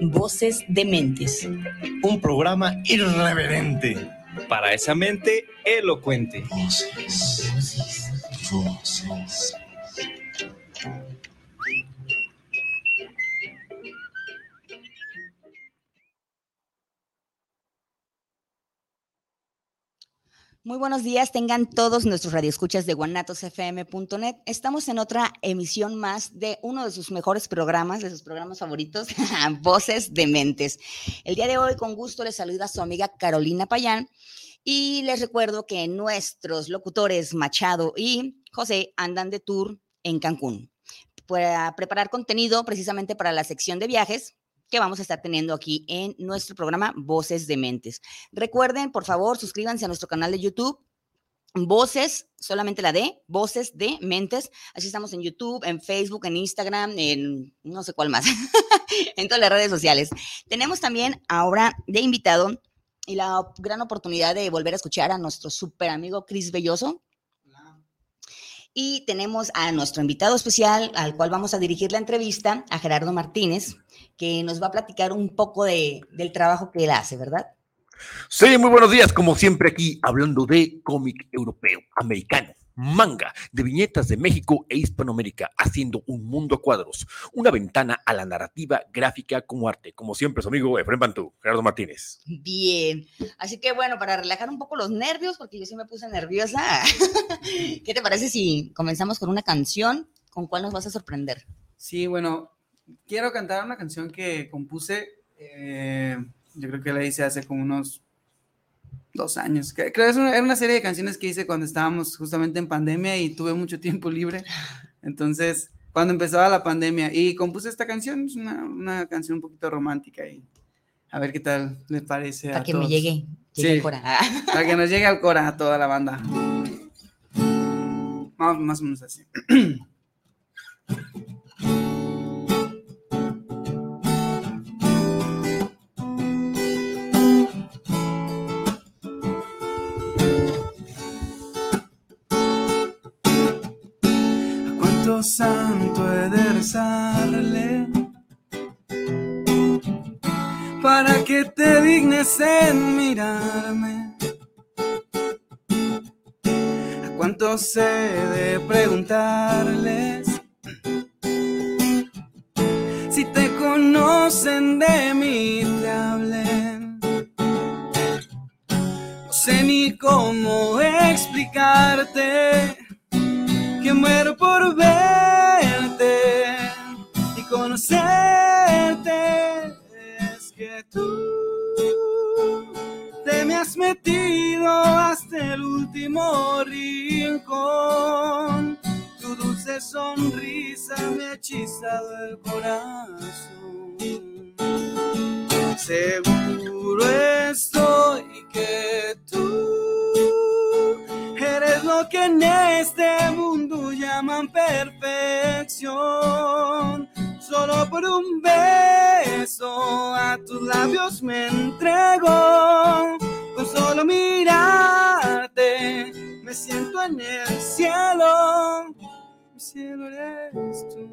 Voces de Mentes. Un programa irreverente. Para esa mente elocuente. Voces. Voces. Voces. Muy buenos días, tengan todos nuestros radioescuchas de guanatosfm.net. Estamos en otra emisión más de uno de sus mejores programas, de sus programas favoritos, Voces de Mentes. El día de hoy, con gusto, les saluda su amiga Carolina Payán y les recuerdo que nuestros locutores Machado y José andan de tour en Cancún para preparar contenido precisamente para la sección de viajes que vamos a estar teniendo aquí en nuestro programa Voces de Mentes. Recuerden, por favor, suscríbanse a nuestro canal de YouTube. Voces, solamente la D, Voces de Mentes. Así estamos en YouTube, en Facebook, en Instagram, en no sé cuál más, en todas las redes sociales. Tenemos también ahora de invitado y la gran oportunidad de volver a escuchar a nuestro súper amigo Cris Belloso. Y tenemos a nuestro invitado especial, al cual vamos a dirigir la entrevista, a Gerardo Martínez, que nos va a platicar un poco de, del trabajo que él hace, ¿verdad? Sí, muy buenos días, como siempre aquí, hablando de cómic europeo, americano, manga, de viñetas de México e Hispanoamérica, haciendo un mundo a cuadros, una ventana a la narrativa gráfica como arte, como siempre su amigo Efraín Pantú, Gerardo Martínez. Bien, así que bueno, para relajar un poco los nervios, porque yo sí me puse nerviosa, ¿qué te parece si comenzamos con una canción? ¿Con cuál nos vas a sorprender? Sí, bueno, quiero cantar una canción que compuse, eh, yo creo que la hice hace como unos dos años. Creo que es una, era una serie de canciones que hice cuando estábamos justamente en pandemia y tuve mucho tiempo libre. Entonces, cuando empezaba la pandemia y compuse esta canción, es una, una canción un poquito romántica y a ver qué tal les parece. Para a que todos. me llegue, llegue Sí. cora. Para que nos llegue al cora a toda la banda. Más, más o menos así. ¿A cuánto santo he de rezarle? Para que te dignes en mirarme. ¿A cuántos he de preguntarles? Si te conocen de mí, te hablen. No sé ni cómo explicarte que muero por verte y conocerte. Es que tú te me has metido hasta el último rincón. Tu dulce sonrisa me ha hechizado el corazón. Seguro estoy que tú que en este mundo llaman perfección. Solo por un beso a tus labios me entrego. Con solo mirarte me siento en el cielo. Mi cielo eres tú.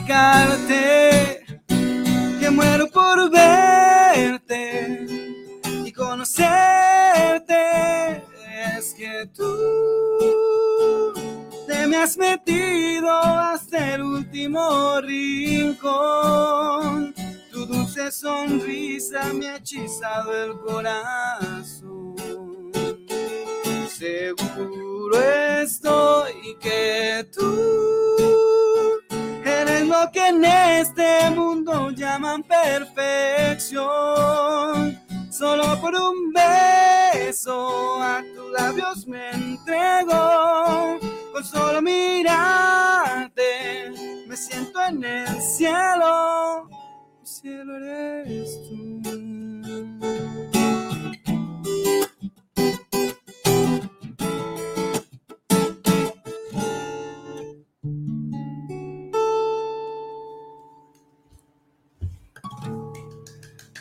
Explicarte que muero por verte y conocerte. Es que tú te me has metido hasta el último rincón. Tu dulce sonrisa me ha hechizado el corazón. Seguro estoy que tú lo que en este mundo llaman perfección. Solo por un beso a tus labios me entrego. Con solo mirarte me siento en el cielo. El cielo eres tú.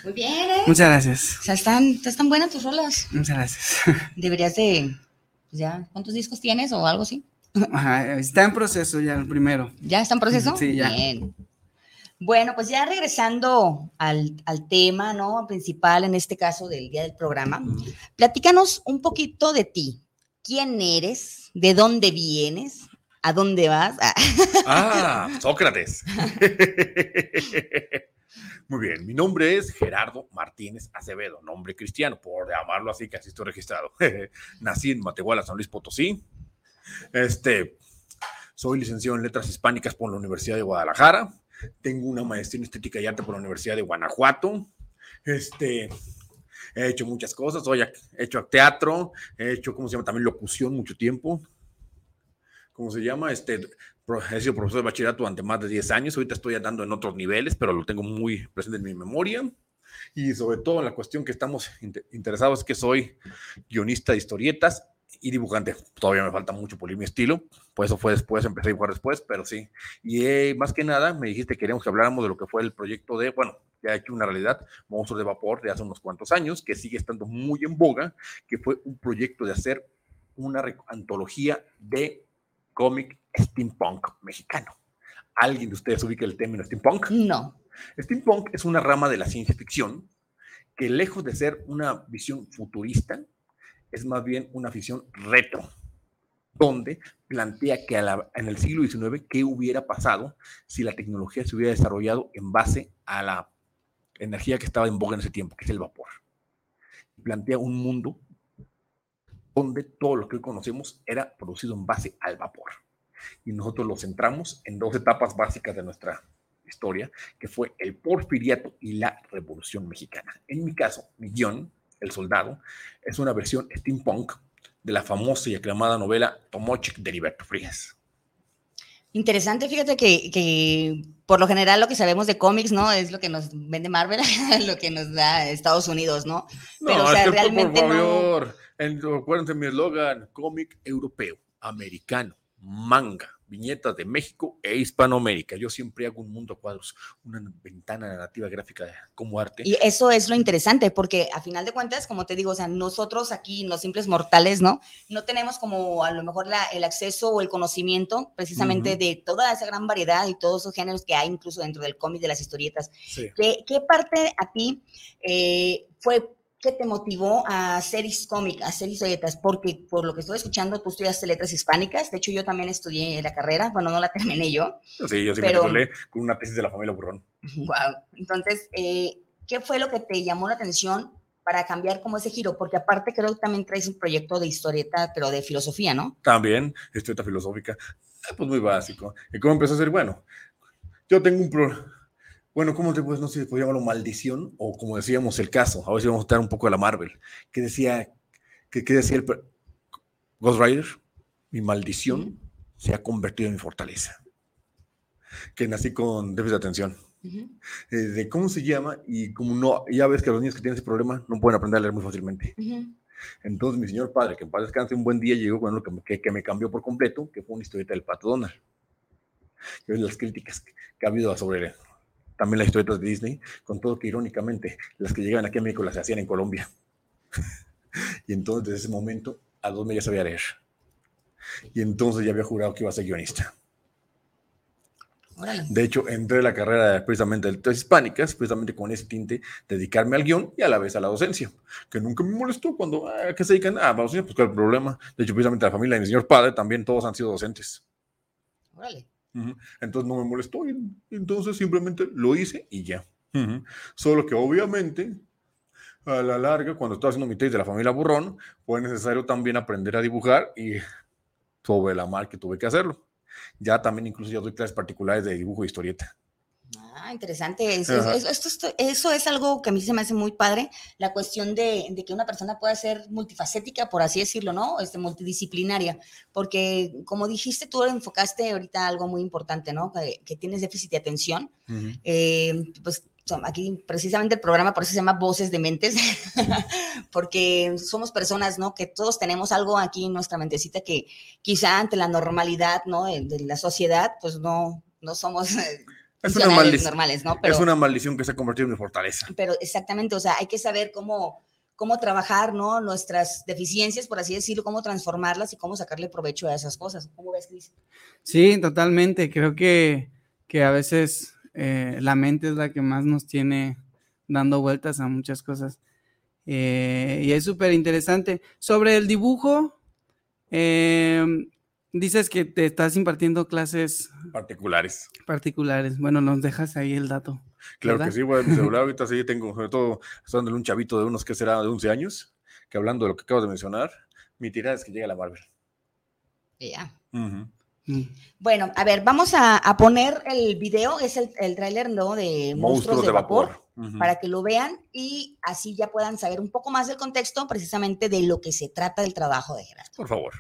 Muy bien, ¿eh? Muchas gracias. O sea, están, están buenas tus rolas. Muchas gracias. Deberías de, pues ya, ¿cuántos discos tienes o algo así? Ajá, está en proceso ya el primero. ¿Ya está en proceso? Sí, ya. Bien. Bueno, pues ya regresando al, al tema, ¿no? Principal en este caso del día del programa, platícanos un poquito de ti. ¿Quién eres? ¿De dónde vienes? ¿A dónde vas? Ah, Sócrates. Muy bien, mi nombre es Gerardo Martínez Acevedo, nombre cristiano, por llamarlo así, que así estoy registrado. Nací en Matehuala, San Luis Potosí. Este, soy licenciado en Letras Hispánicas por la Universidad de Guadalajara. Tengo una maestría en Estética y Arte por la Universidad de Guanajuato. Este, he hecho muchas cosas. He hecho teatro, he hecho, ¿cómo se llama? También locución mucho tiempo. ¿Cómo se llama? Este, he sido profesor de bachillerato durante más de 10 años. Ahorita estoy andando en otros niveles, pero lo tengo muy presente en mi memoria. Y sobre todo en la cuestión que estamos interesados es que soy guionista de historietas y dibujante. Todavía me falta mucho pulir mi estilo, por eso fue después, empecé a dibujar después, pero sí. Y eh, más que nada, me dijiste que queríamos que habláramos de lo que fue el proyecto de, bueno, ya hecho una realidad, Monstruos de Vapor de hace unos cuantos años, que sigue estando muy en boga, que fue un proyecto de hacer una antología de cómic steampunk mexicano. ¿Alguien de ustedes ubica el término steampunk? No. Steampunk es una rama de la ciencia ficción que lejos de ser una visión futurista, es más bien una visión retro, donde plantea que en el siglo XIX qué hubiera pasado si la tecnología se hubiera desarrollado en base a la energía que estaba en boga en ese tiempo, que es el vapor. Plantea un mundo donde todo lo que hoy conocemos era producido en base al vapor. Y nosotros lo centramos en dos etapas básicas de nuestra historia, que fue el porfiriato y la revolución mexicana. En mi caso, mi guion, El Soldado, es una versión steampunk de la famosa y aclamada novela Tomochic de Heriberto Frías. Interesante, fíjate que, que, por lo general lo que sabemos de cómics, ¿no? Es lo que nos vende Marvel, lo que nos da Estados Unidos, ¿no? Pero, o sea, realmente por favor, no... acuérdense mi eslogan, cómic europeo, americano, manga, viñetas de México e Hispanoamérica. Yo siempre hago un mundo a cuadros, una ventana narrativa gráfica como arte. Y eso es lo interesante, porque a final de cuentas, como te digo, o sea, nosotros aquí, los simples mortales, ¿no? No tenemos como a lo mejor la, el acceso o el conocimiento precisamente uh -huh. de toda esa gran variedad y todos esos géneros que hay incluso dentro del cómic, de las historietas. Sí. ¿Qué, ¿Qué, parte a ti eh, fue ¿Qué te motivó a hacer cómic, a hacer historietas? Porque por lo que estoy escuchando, tú estudiaste letras hispánicas. De hecho, yo también estudié la carrera. Bueno, no la terminé yo. Sí, yo sí pero... me titulé con una tesis de la familia Burrón. Wow. Entonces, eh, ¿qué fue lo que te llamó la atención para cambiar como ese giro? Porque aparte creo que también traes un proyecto de historieta, pero de filosofía, ¿no? También, historieta filosófica. Pues muy básico. ¿Y cómo empezó a ser? Bueno, yo tengo un... Pro bueno, ¿cómo te puedes, no sé si puede llamarlo maldición o como decíamos el caso? A ver si vamos a estar un poco de la Marvel. Que decía, que, que decía el Ghost Rider, mi maldición se ha convertido en mi fortaleza. Que nací con déficit de atención. Uh -huh. eh, de cómo se llama y como no, ya ves que los niños que tienen ese problema no pueden aprender a leer muy fácilmente. Uh -huh. Entonces mi señor padre, que en paz descanse, un buen día llegó con algo que, que, que, me cambió por completo, que fue una historieta del Pato Donald. Y las críticas que, que ha habido sobre también las historietas de Disney, con todo que irónicamente las que llegaban aquí a México las hacían en Colombia. y entonces desde ese momento a dos ya sabía leer. Y entonces ya había jurado que iba a ser guionista. De hecho, entré a la carrera precisamente de letras hispánicas, precisamente con ese tinte, dedicarme al guion y a la vez a la docencia, que nunca me molestó cuando, ah, ¿a qué se dedican? Ah, docencia, pues cuál es el problema. De hecho, precisamente la familia de mi señor padre también todos han sido docentes. Órale. Entonces no me molestó y entonces simplemente lo hice y ya. Solo que obviamente a la larga, cuando estaba haciendo mi tesis de la familia Burrón, fue necesario también aprender a dibujar y sobre la mar que tuve que hacerlo. Ya también incluso ya doy clases particulares de dibujo y historieta. Ah, interesante. Eso, eso- esto- esto- eso es algo que a mí se me hace muy padre, la cuestión de, de que una persona pueda ser multifacética, por así decirlo, ¿no? Este, multidisciplinaria, porque como dijiste, tú enfocaste ahorita algo muy importante, ¿no? Que, que tienes déficit de atención. Eh, pues aquí precisamente el programa por eso se llama Voces de Mentes, porque somos personas, ¿no? Que todos tenemos algo aquí en nuestra mentecita que quizá ante la normalidad, ¿no? De, de la sociedad, pues no, no somos eh, Es una, funcionales maldic- normales, ¿no? Pero, es una maldición que se ha convertido en mi fortaleza. pero exactamente, o sea, hay que saber cómo, cómo trabajar, ¿no? Nuestras deficiencias, por así decirlo, cómo transformarlas y cómo sacarle provecho a esas cosas. ¿Cómo ves, Cris? Sí, totalmente. Creo que, que a veces eh, la mente es la que más nos tiene dando vueltas a muchas cosas. Eh, y es súper interesante. Sobre el dibujo, eh, dices que te estás impartiendo clases Particulares. particulares. Bueno, nos dejas ahí el dato. Claro ¿verdad? que sí, voy a mi celular. Ahorita sí tengo, sobre todo, estoy dándole un chavito de unos que será de 11 años, que hablando de lo que acabas de mencionar, mi tirada es que llega la Marvel. Ya. Mm. Bueno, a ver, vamos a, a poner el video, es el, el tráiler, ¿no? De Monstruos, de, Vapor, para que lo vean y así ya puedan saber un poco más del contexto precisamente de lo que se trata del trabajo de Gerardo. Por favor.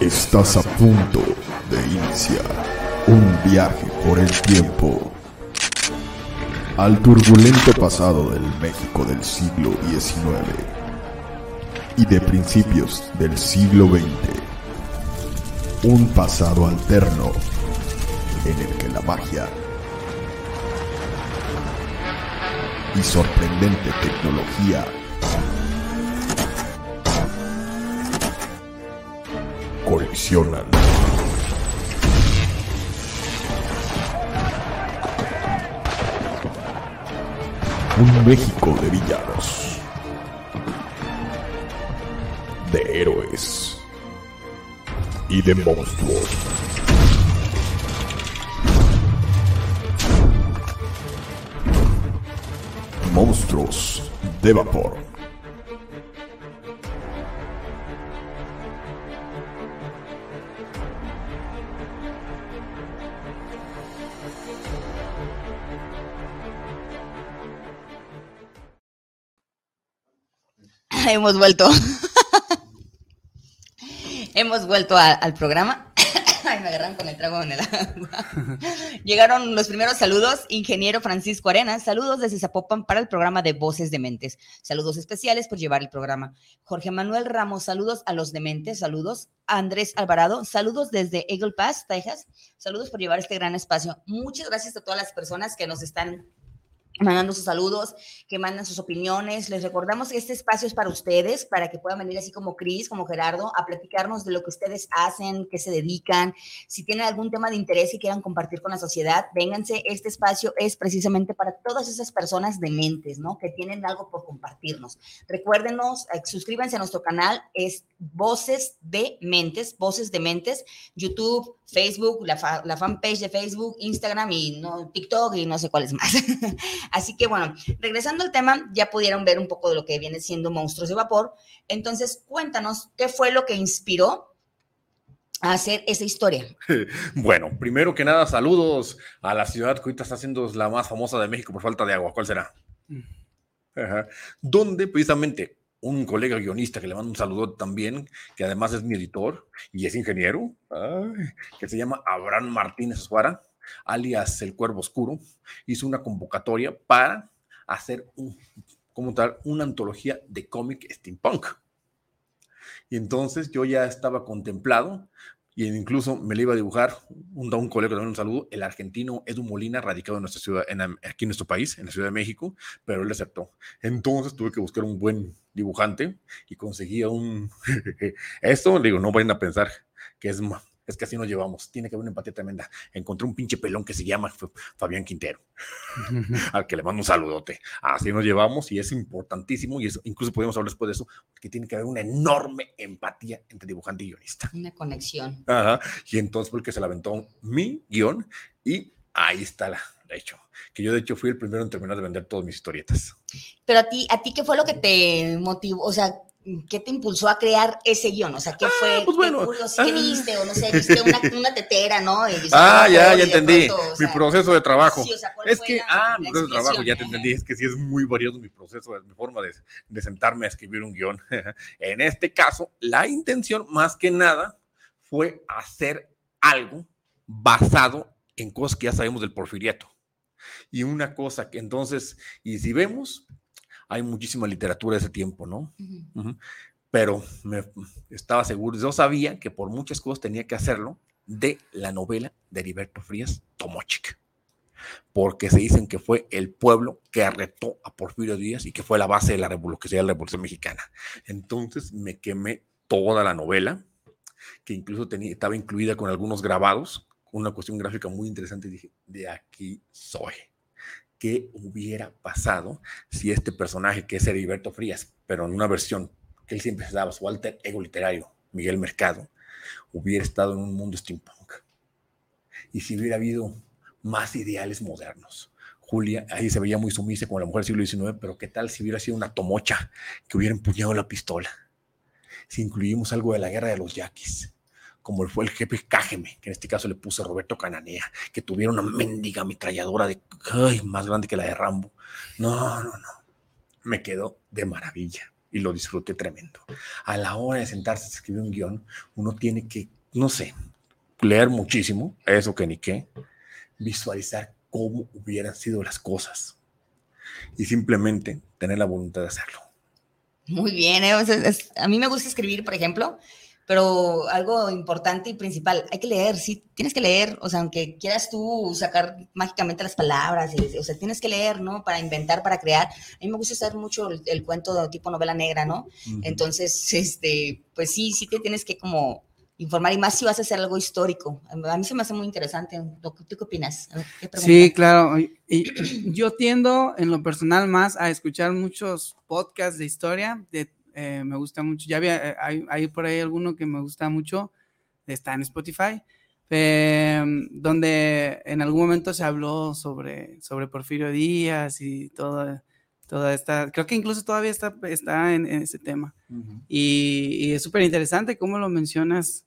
Estás a punto de iniciar un viaje por el tiempo al turbulento pasado del México del siglo XIX y de principios del siglo XX. Un pasado alterno en el que la magia y sorprendente tecnología Un México de villanos. De héroes. Y de monstruos. Monstruos de vapor. Hemos vuelto. Hemos vuelto al programa. Ay, me agarran con el trago en el agua. Llegaron los primeros saludos. Ingeniero Francisco Arenas, saludos desde Zapopan para el programa de Voces Dementes. Saludos especiales por llevar el programa. Jorge Manuel Ramos, saludos a los dementes, saludos. Andrés Alvarado, saludos desde Eagle Pass, Texas. Saludos por llevar este gran espacio. Muchas gracias a todas las personas que nos están mandando sus saludos, que mandan sus opiniones. Les recordamos que este espacio es para ustedes, para que puedan venir así como Cris, como Gerardo, a platicarnos de lo que ustedes hacen, qué se dedican. Si tienen algún tema de interés y quieran compartir con la sociedad, vénganse. Este espacio es precisamente para todas esas personas dementes, ¿no? Que tienen algo por compartirnos. Recuérdenos, eh, suscríbanse a nuestro canal, es Voces de Mentes, Voces de Mentes, YouTube, Facebook, la, fa- la fanpage de Facebook, Instagram y no, TikTok y no sé cuáles más. Así que bueno, regresando al tema, ya pudieron ver un poco de lo que viene siendo Monstruos de Vapor. Entonces, cuéntanos qué fue lo que inspiró a hacer esa historia. Bueno, primero que nada, saludos a la ciudad que ahorita está siendo la más famosa de México por falta de agua. ¿Cuál será? Ajá. Donde precisamente un colega guionista que le mando un saludo también, que además es mi editor y es ingeniero, que se llama Abraham Martínez Suara, alias El Cuervo Oscuro, hizo una convocatoria para hacer como tal, una antología de cómic steampunk. Y entonces yo ya estaba contemplado y incluso me le iba a dibujar un, un colega también un saludo, el argentino Edu Molina, radicado en nuestra ciudad, en, aquí en nuestro país, en la Ciudad de México, pero él aceptó. Entonces tuve que buscar un buen dibujante y conseguí a un... Esto, le digo, no vayan a pensar que es, Es que así nos llevamos. Tiene que haber una empatía tremenda. Encontré un pinche pelón que se llama Fabián Quintero, al que le mando un saludote. Así nos llevamos y es importantísimo. Y eso, incluso podemos hablar después de eso, que tiene que haber una enorme empatía entre dibujante y guionista. Una conexión. Ajá. Y entonces, porque se la aventó mi guion y ahí está la, de hecho, que yo de hecho fui el primero en terminar de vender todas mis historietas. Pero a ti, ¿a ti qué fue lo que te motivó? O sea, ¿qué te impulsó a crear ese guion? O sea, ¿qué fue? Ah, pues bueno, ¿Qué, ¿qué viste? O no sé, viste una, una tetera, ¿no? Y Ah, "Oh, ya, ya entendí. pronto, o mi proceso de trabajo. sí, o sea, ¿cuál es fue que, la- ah, mi proceso de trabajo, ya te entendí. Es que sí es muy variado mi proceso, mi forma de, de sentarme a escribir un guion. en este caso, la intención, más que nada, fue hacer algo basado en cosas que ya sabemos del porfiriato. Y una cosa que entonces, y si vemos, hay muchísima literatura de ese tiempo, ¿no? Pero me estaba seguro, yo sabía que por muchas cosas tenía que hacerlo de la novela de Heriberto Frías, Tomochic. Porque se dicen que fue el pueblo que arretó a Porfirio Díaz y que fue la base de la revolución, que sería la Revolución Mexicana. Entonces me quemé toda la novela, que incluso tenía, estaba incluida con algunos grabados, una cuestión gráfica muy interesante, y dije, de aquí soy. ¿Qué hubiera pasado si este personaje, que es Heriberto Frías, pero en una versión que él siempre se daba, su alter ego literario, Miguel Mercado, hubiera estado en un mundo steampunk? Y si hubiera habido más ideales modernos. Julia, ahí se veía muy sumisa como la mujer del siglo XIX, pero ¿qué tal si hubiera sido una tomocha que hubiera empuñado la pistola? Si incluimos algo de la guerra de los yaquis, como fue el jefe Cájeme, que en este caso le puse Roberto Cananea, que tuviera una mendiga ametralladora de, ay, más grande que la de Rambo. No, no, no. Me quedó de maravilla y lo disfruté tremendo. A la hora de sentarse a escribir un guion, uno tiene que, no sé, leer muchísimo, eso que ni qué, visualizar cómo hubieran sido las cosas y simplemente tener la voluntad de hacerlo. Muy bien, ¿eh? O sea, es- a mí me gusta escribir, por ejemplo, pero algo importante y principal, hay que leer, sí, tienes que leer, o sea, aunque quieras tú sacar mágicamente las palabras, y- o sea, tienes que leer, ¿no? Para inventar, para crear. A mí me gusta hacer mucho el, el cuento de tipo novela negra, ¿no? Entonces, este, pues sí, sí te tienes que como informar y más si vas a hacer algo histórico. A mí se me hace muy interesante. ¿Tú qué opinas? ¿qué? Sí, claro. y yo tiendo en lo personal más a escuchar muchos podcasts de historia. De, eh, me gusta mucho. Ya había, eh, hay, hay por ahí alguno que me gusta mucho. Está en Spotify. eh, donde en algún momento se habló sobre, sobre Porfirio Díaz y toda, toda esta. Creo que incluso todavía está, está en, en ese tema. Y, y es súper interesante cómo lo mencionas.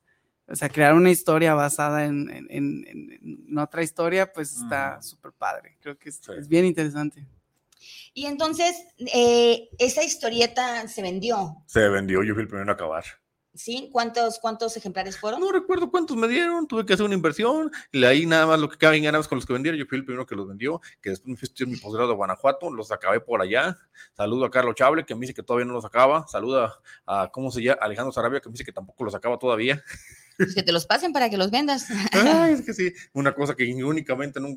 O sea, crear una historia basada en, en- en- en- en otra historia, pues está súper padre. Creo que es, es bien interesante. Y entonces, eh, esa historieta se vendió, Se vendió, yo fui el primero en acabar. ¿sí? ¿Cuántos, cuántos ejemplares fueron? No recuerdo cuántos me dieron, tuve que hacer una inversión, y ahí nada más lo que caben ganas con los que vendieron, yo fui el primero que los vendió, que después me fui a estudiar mi posgrado a Guanajuato, los acabé por allá, saludo a Carlos Chable, que me dice que todavía no los acaba, saluda a, ¿cómo se llama? Alejandro Sarabia, que me dice que tampoco los acaba todavía. Pues que te los pasen para que los vendas. Ay, es que sí, una cosa que únicamente, no,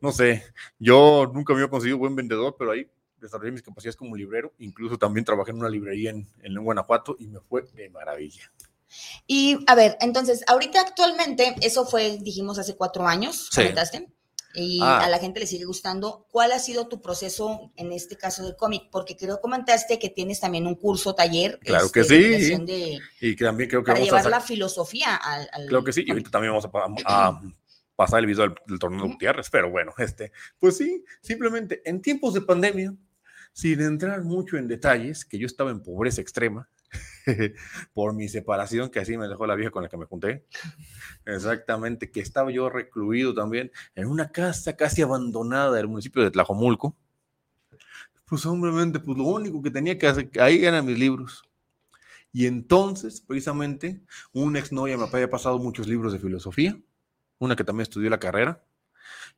no sé, yo nunca me había conseguido buen vendedor, pero ahí desarrollé mis capacidades como librero, incluso también trabajé en una librería en, en Guanajuato y me fue de maravilla. Y a ver, entonces, ahorita actualmente, eso fue, dijimos, hace cuatro años, Sí. comentaste, y Ah. a la gente le sigue gustando. ¿Cuál ha sido tu proceso en este caso del cómic? Porque creo que comentaste que tienes también un curso, taller. Claro que este, de sí. de- Y que también creo que para vamos a llevar la filosofía al... al- Claro que sí, y ahorita también vamos a, a pasar el video del, del torneo de Gutiérrez, pero bueno, este, pues sí, simplemente en tiempos de pandemia, sin entrar mucho en detalles, que yo estaba en pobreza extrema por mi separación, que así me dejó la vieja con la que me junté, exactamente, que estaba yo recluido también en una casa casi abandonada del municipio de Tlajomulco, pues simplemente, pues lo único que tenía que hacer, ahí eran mis libros. Y entonces, precisamente, una exnovia me había pasado muchos libros de filosofía, una que también estudió la carrera,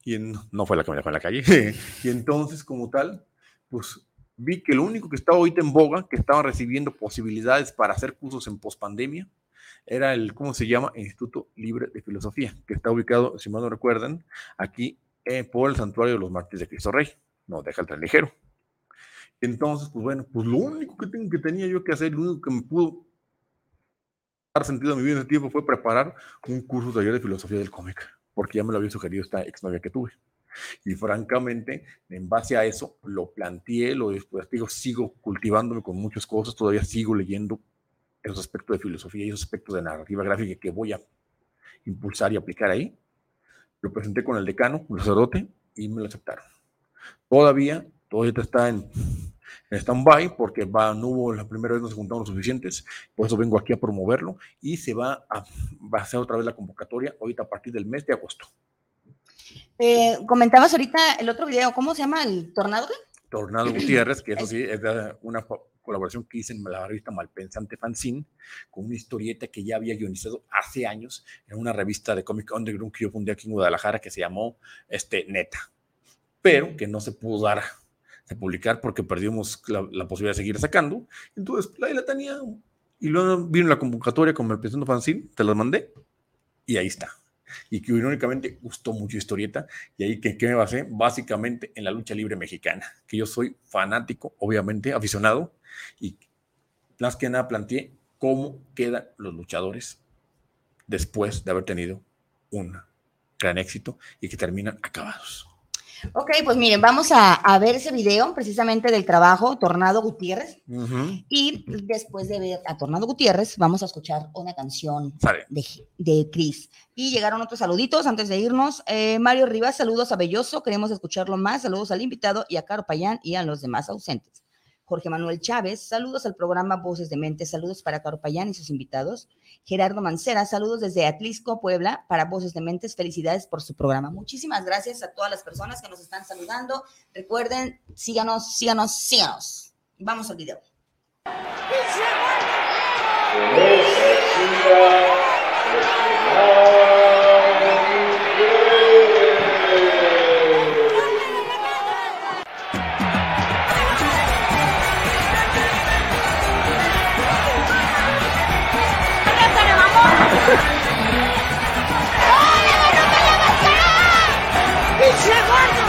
y no fue la que me dejó en la calle. y entonces, como tal, pues vi que lo único que estaba ahorita en boga, que estaba recibiendo posibilidades para hacer cursos en pospandemia, era el, ¿cómo se llama? Instituto Libre de Filosofía, que está ubicado, si mal no recuerdan, aquí eh, por el Santuario de los Mártires de Cristo Rey. No deja el tren ligero. Entonces, pues bueno, pues lo único que tenía yo que hacer, lo único que me pudo dar sentido a mi vida en ese tiempo fue preparar un curso taller de filosofía del cómic, porque ya me lo había sugerido esta exnovia que tuve. Y francamente, en base a eso, lo planteé, lo después digo, sigo cultivándome con muchas cosas, todavía sigo leyendo esos aspectos de filosofía y esos aspectos de narrativa gráfica que voy a impulsar y aplicar ahí. Lo presenté con el decano, un sacerdote, y me lo aceptaron. Todavía, todavía está en, en stand-by porque va, no hubo la primera vez, no se juntaron los suficientes, por eso vengo aquí a promoverlo y se va a, va a hacer otra vez la convocatoria ahorita a partir del mes de agosto. Eh, comentabas ahorita el otro video, ¿cómo se llama? ¿El tornado? Tornado Gutiérrez, que eso sí es de una co- colaboración que hice en la revista Malpensante Fanzine, con una historieta que ya había guionizado hace años en una revista de cómic underground que yo fundé aquí en Guadalajara que se llamó este, Neta, pero que no se pudo dar de publicar porque perdimos la, la posibilidad de seguir sacando. Entonces, ahí la tenía. Y luego vino la convocatoria con Malpensante Fanzine, te las mandé y ahí está. Y que irónicamente gustó mucho historieta. Y ahí, ¿qué, qué me basé? Básicamente en la lucha libre mexicana, que yo soy fanático, obviamente, aficionado, y más que nada planteé cómo quedan los luchadores después de haber tenido un gran éxito y que terminan acabados. Ok, pues miren, vamos a, a ver ese video precisamente del trabajo Tornado Gutiérrez. Y después de ver a Tornado Gutiérrez, vamos a escuchar una canción Sale. de, de Chris. Y llegaron otros saluditos antes de irnos. Eh, Mario Rivas, saludos a Belloso, queremos escucharlo más. Saludos al invitado y a Caro Payán y a los demás ausentes. Jorge Manuel Chávez, saludos al programa Voces de Mente, saludos para Caro Payán y sus invitados. Gerardo Mancera, saludos desde Atlisco, Puebla, para Voces de Mentes, felicidades por su programa. Muchísimas gracias a todas las personas que nos están saludando. Recuerden, síganos, síganos, síganos. Vamos al video. 啊两个人被两个人一起来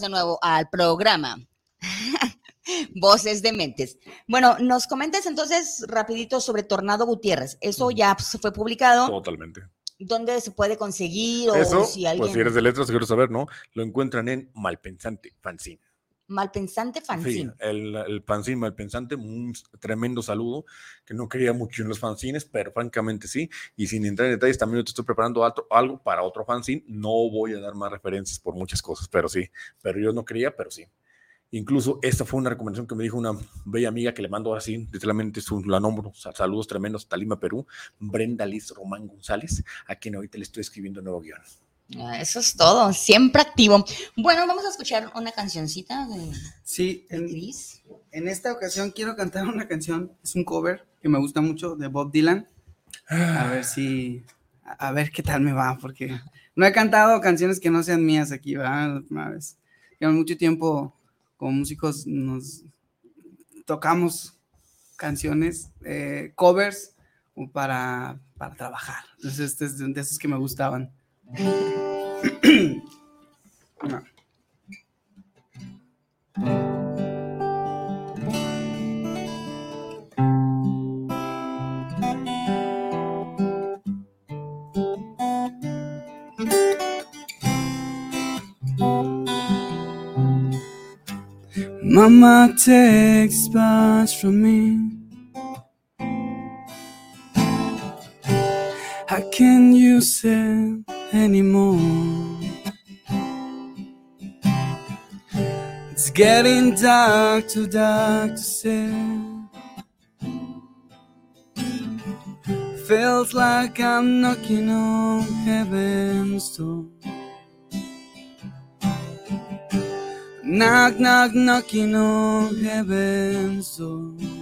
De nuevo al programa. Voces de Mentes. Bueno, nos comentas entonces rapidito sobre Tornado Gutiérrez. Eso ya pues, fue publicado. Totalmente. ¿Dónde se puede conseguir? O Eso, si alguien... pues si eres de letras, quiero saber, ¿no? Lo encuentran en Malpensante Fanzine. Malpensante Sí, fanzine. el, el fanzine malpensante, un tremendo saludo, que no quería mucho en los fanzines, pero francamente sí. Y sin entrar en detalles, también te estoy preparando algo, algo para otro fanzine. No voy a dar más referencias por muchas cosas, pero sí. Pero yo no quería, pero sí. Incluso esta fue una recomendación que me dijo una bella amiga que le mando ahora sí, literalmente su, la nombro, sa- saludos tremendos, Talima, Perú, Brenda Liz Román González, a quien ahorita le estoy escribiendo nuevo guion. Ah, Eso es todo, siempre activo. Bueno, vamos a escuchar una cancioncita de, Sí, de en, Chris. en esta ocasión quiero cantar una canción, es un cover que me gusta mucho de Bob Dylan. A ver si, a a ver qué tal me va, porque no he cantado canciones que no sean mías aquí, ¿verdad? La primera vez. Llevo mucho tiempo como músicos nos tocamos canciones, eh, covers, para, para trabajar. Entonces, este es de, de esos que me gustaban. No. Mama takes much from me. How can you say anymore. It's getting dark, too dark to say. Feels like I'm knocking on heaven's door. Knock, knock, knocking on heaven's door.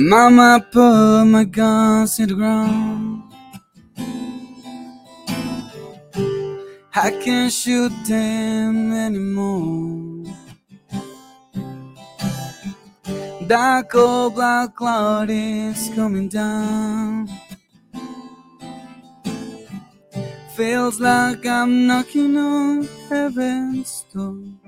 Mama put my guns to the ground. I can't shoot them anymore. Dark old black cloud is coming down. Feels like I'm knocking on heaven's door.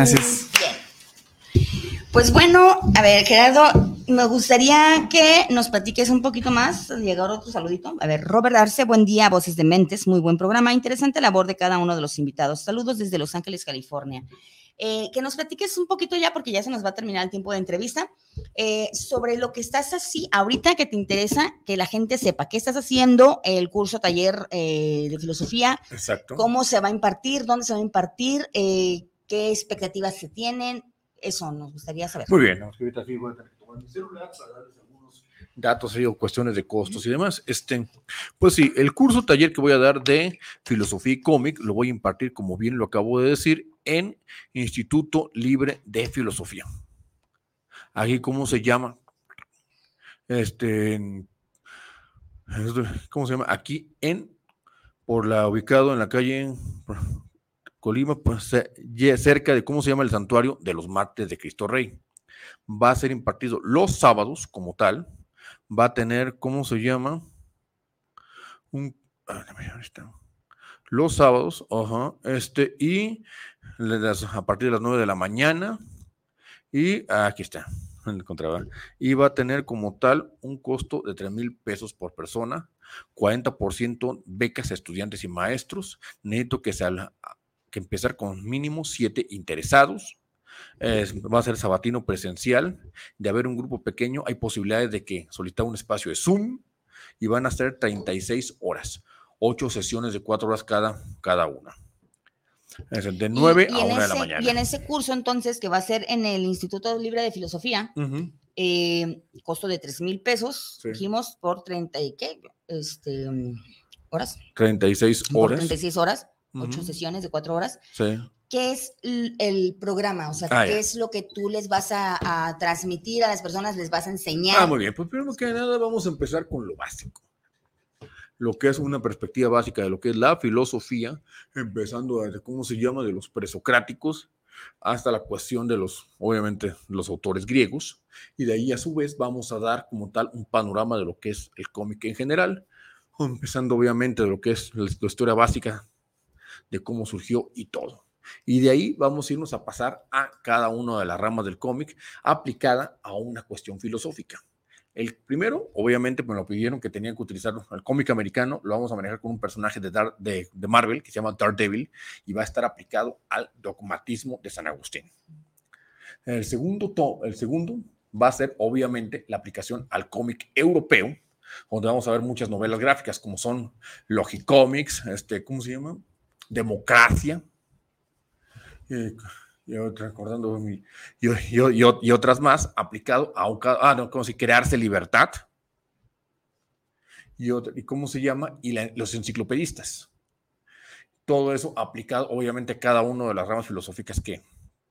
Gracias. bien. Pues bueno, a ver, Gerardo, me gustaría que nos platiques un poquito más. Llegar otro saludito. A ver, Robert Arce, buen día, Voces de Mentes, muy buen programa. Interesante labor de cada uno de los invitados. Saludos desde Los Ángeles, California. Eh, que nos platiques un poquito ya, porque ya se nos va a terminar el tiempo de entrevista, eh, sobre lo que estás así, ahorita que te interesa que la gente sepa qué estás haciendo, el curso taller eh, de filosofía, Exacto. cómo se va a impartir, dónde se va a impartir, eh, qué expectativas se tienen, eso nos gustaría saber. Muy bien. Ahorita sí voy a tener que tomar mi celular para darles algunos datos y o cuestiones de costos y demás. Este, pues sí, el curso taller que voy a dar de filosofía y cómic lo voy a impartir, como bien lo acabo de decir, en Instituto Libre de Filosofía. Aquí, ¿cómo se llama? Este, ¿cómo se llama? Aquí en, por la, ubicado en la calle Colima, pues cerca de, ¿cómo se llama el santuario? De los martes de Cristo Rey. Va a ser impartido los sábados como tal. Va a tener, ¿cómo se llama? Un. Los sábados, ajá, este, y a partir de las 9 de la mañana, y aquí está, lo encontraba. Y va a tener como tal un costo de 3 mil pesos por persona, 40% becas a estudiantes y maestros. Necesito que, sea, que empezar con mínimo 7 interesados. Es- va a ser sabatino presencial. De haber un grupo pequeño, hay posibilidades de que solicitar un espacio de Zoom y van a ser 36 horas, 8 sesiones de 4 horas cada, cada una. Es de 9 Y- y a en 1 de la ese- mañana. Y en ese curso, entonces, que va a ser en el Instituto Libre de Filosofía, eh, costo de 3 mil pesos, Sí. dijimos, por 30 y qué, este, horas, 36 por horas. 36 horas, 8 Ujú. sesiones de 4 horas. Sí. ¿Qué es el programa? O sea, Ah, ¿qué ya. es lo que tú les vas a, a transmitir a las personas, les vas a enseñar? Ah, muy bien. Pues primero que nada vamos a empezar con lo básico. Lo que es una perspectiva básica de lo que es la filosofía, empezando desde cómo se llama de los presocráticos hasta la cuestión de los, obviamente, los autores griegos. Y de ahí a su vez vamos a dar como tal un panorama de lo que es el cómic en general, empezando obviamente de lo que es la historia básica de cómo surgió y todo. Y de ahí vamos a irnos a pasar a cada una de las ramas del cómic aplicada a una cuestión filosófica. El primero, obviamente, me lo pidieron que tenían que utilizar el cómic americano, lo vamos a manejar con un personaje de, Dar- de, de Marvel que se llama Daredevil y va a estar aplicado al dogmatismo de San Agustín. El segundo, to- el segundo va a ser, obviamente, la aplicación al cómic europeo, donde vamos a ver muchas novelas gráficas, como son Logicomics, este, ¿cómo se llama? Democracia. Eh, y, recordando y, otras más, aplicado a ah, no, como si crearse libertad. Y, y cómo se llama, y los enciclopedistas. Todo eso aplicado, obviamente, a cada una de las ramas filosóficas que,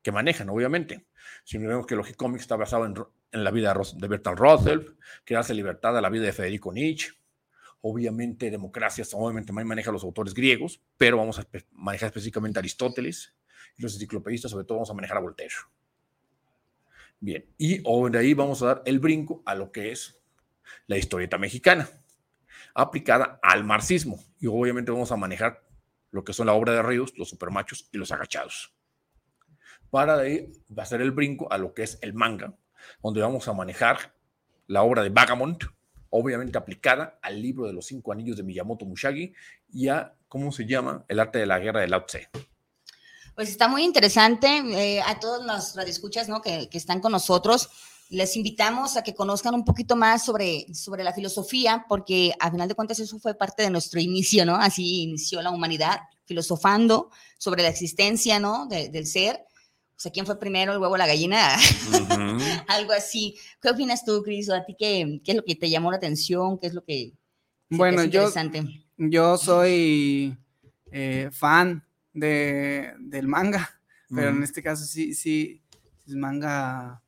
que manejan, obviamente. Si vemos que Logicomics está basado en, en la vida de Bertrand Russell, hace libertad a la vida de Federico Nietzsche. Obviamente, democracias, obviamente maneja los autores griegos, pero vamos a manejar específicamente a Aristóteles y los enciclopedistas, sobre todo vamos a manejar a Voltaire. Bien, y de ahí vamos a dar el brinco a lo que es la historieta mexicana, aplicada al marxismo. Y obviamente vamos a manejar lo que son la obra de Ríos, los supermachos y los agachados. Para de ahí va a ser el brinco a lo que es el manga, donde vamos a manejar la obra de Vagamond, obviamente aplicada al libro de los cinco anillos de Miyamoto Mushagi y a, ¿cómo se llama? El arte de la guerra de Lao Tse. Pues está muy interesante. Eh, a todos los radioescuchas ¿no? que, que están con nosotros, les invitamos a que conozcan un poquito más sobre, sobre la filosofía, porque a final de cuentas eso fue parte de nuestro inicio, ¿no? Así inició la humanidad, filosofando sobre la existencia, ¿no? del ser o sea, ¿quién fue primero, el huevo o la gallina? Algo así. ¿Qué opinas tú, Cris? ¿O a ti qué, qué, es lo que te llamó la atención? ¿Qué es lo que bueno, yo, yo soy eh, fan de, del manga, pero en este caso sí, sí, es manga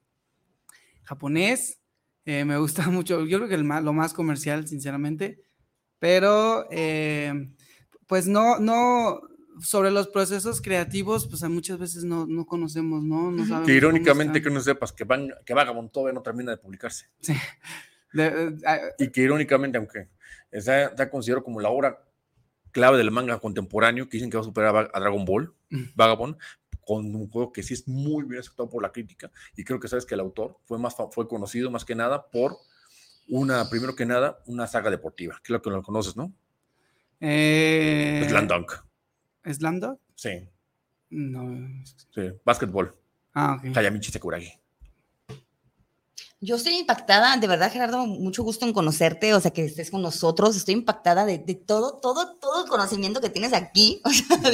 japonés. Eh, me gusta mucho, yo creo que el lo más comercial, sinceramente, pero eh, pues no, no, sobre los procesos creativos, pues muchas veces no, no conocemos, ¿no? no sabemos que irónicamente que no sepas que, van, que Vagabond todavía no termina de publicarse. Sí. Eh, ah, y que irónicamente, aunque está, está, considerado como la obra clave del manga contemporáneo, que dicen que va a superar a, Dragon Ball, Vagabond, con un juego que sí es muy bien aceptado por la crítica, y creo que sabes que el autor fue, más, fue conocido más que nada por una, primero que nada, una saga deportiva, que es lo que lo conoces, ¿no? Eh... Slam Dunk. ¿Slam Dunk? Sí. No. Sí, básquetbol. Ah, ok. Hayamichi Sakuragi. Yo estoy impactada, de verdad, Gerardo, mucho gusto en conocerte, o sea, que estés con nosotros. Estoy impactada de, todo, todo, todo el conocimiento que tienes aquí. O sea,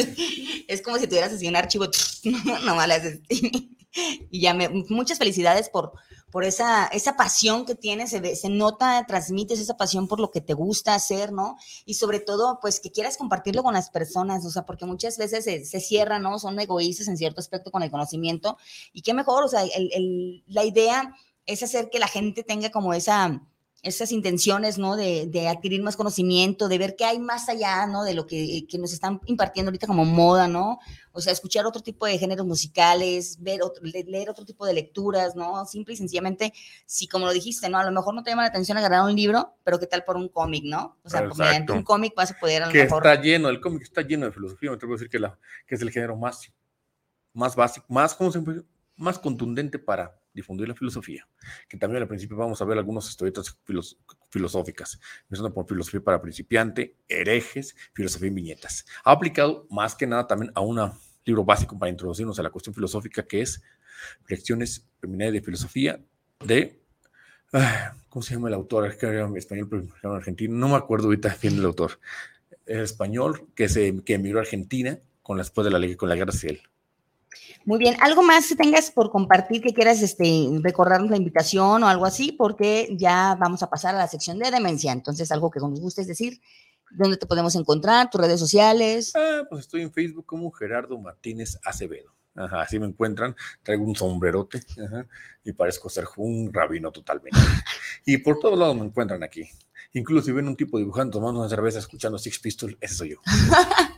es como si tuvieras así un archivo, no, no Y ya me, muchas felicidades por, por esa, esa pasión que tienes, se, se, nota, transmites esa pasión por lo que te gusta hacer, ¿no? Y sobre todo, pues que quieras compartirlo con las personas, o sea, porque muchas veces se, se cierran, ¿no? Son egoístas en cierto aspecto con el conocimiento. Y qué mejor, o sea, el, el, la idea es hacer que la gente tenga como esa esas intenciones, ¿no? De, de, adquirir más conocimiento, de ver qué hay más allá, ¿no? De lo que, que, nos están impartiendo ahorita como moda, ¿no? O sea, escuchar otro tipo de géneros musicales, ver otro, leer otro tipo de lecturas, ¿no? Simple y sencillamente, si como lo dijiste, ¿no? A lo mejor no te llama la atención agarrar un libro, pero qué tal por un cómic, ¿no? O sea, mediante un cómic vas a poder a lo que está lleno, el cómic está lleno de filosofía, me atrevo a decir que, la, que es el género más, más básico, más, ¿cómo se más contundente para difundir la filosofía, que también al principio vamos a ver algunas historietas filosóficas, empezando por filosofía para principiante, herejes, filosofía en viñetas. Ha aplicado más que nada también a un libro básico para introducirnos a la cuestión filosófica que es Lecciones Feminales de Filosofía de, ah, ¿cómo se llama el autor? Es que era español, argentino, no me acuerdo ahorita es el autor. El español que, se, que emigró a Argentina con, después de la con la guerra civil. Muy bien, ¿algo más que tengas por compartir que quieras este, recordarnos la invitación o algo así? Porque ya vamos a pasar a la sección de demencia. Entonces, algo que nos guste es decir, ¿dónde te podemos encontrar? ¿Tus redes sociales? Ah, pues estoy en Facebook como Gerardo Martínez Acevedo. Ajá, así me encuentran, traigo un sombrerote y parezco ser un rabino totalmente. y por todos lados me encuentran aquí. Incluso si ven un tipo dibujando, tomando una cerveza, escuchando Six Pistols, ese soy yo.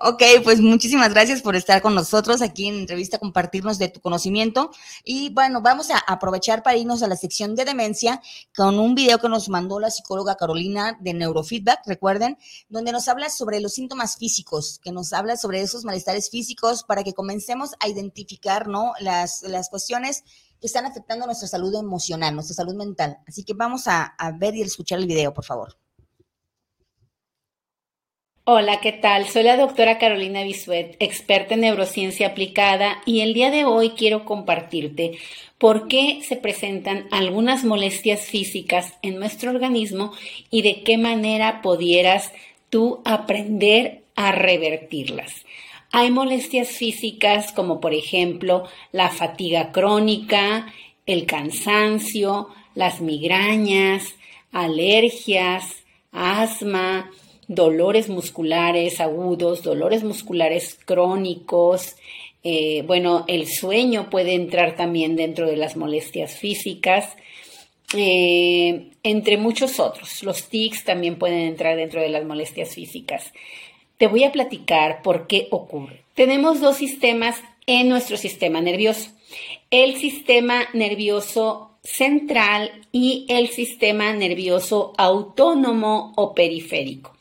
ok, pues muchísimas gracias por estar con nosotros aquí en entrevista, compartirnos de tu conocimiento. Y bueno, vamos a aprovechar para irnos a la sección de demencia con un video que nos mandó la psicóloga Carolina de Neurofeedback, recuerden, donde nos habla sobre los síntomas físicos, que nos habla sobre esos malestares físicos para que comencemos a identificar, ¿no? Las, las cuestiones que están afectando nuestra salud emocional, nuestra salud mental. Así que vamos a, a ver y escuchar el video, por favor. Hola, ¿qué tal? Soy la doctora Carolina Bisuet, experta en neurociencia aplicada y el día de hoy quiero compartirte por qué se presentan algunas molestias físicas en nuestro organismo y de qué manera pudieras tú aprender a revertirlas. Hay molestias físicas como por ejemplo la fatiga crónica, el cansancio, las migrañas, alergias, asma, dolores musculares agudos, dolores musculares crónicos. Eh, bueno, el sueño puede entrar también dentro de las molestias físicas, eh, entre muchos otros. Los tics también pueden entrar dentro de las molestias físicas. Te voy a platicar por qué ocurre. Tenemos dos sistemas en nuestro sistema nervioso. El sistema nervioso central y el sistema nervioso autónomo o periférico.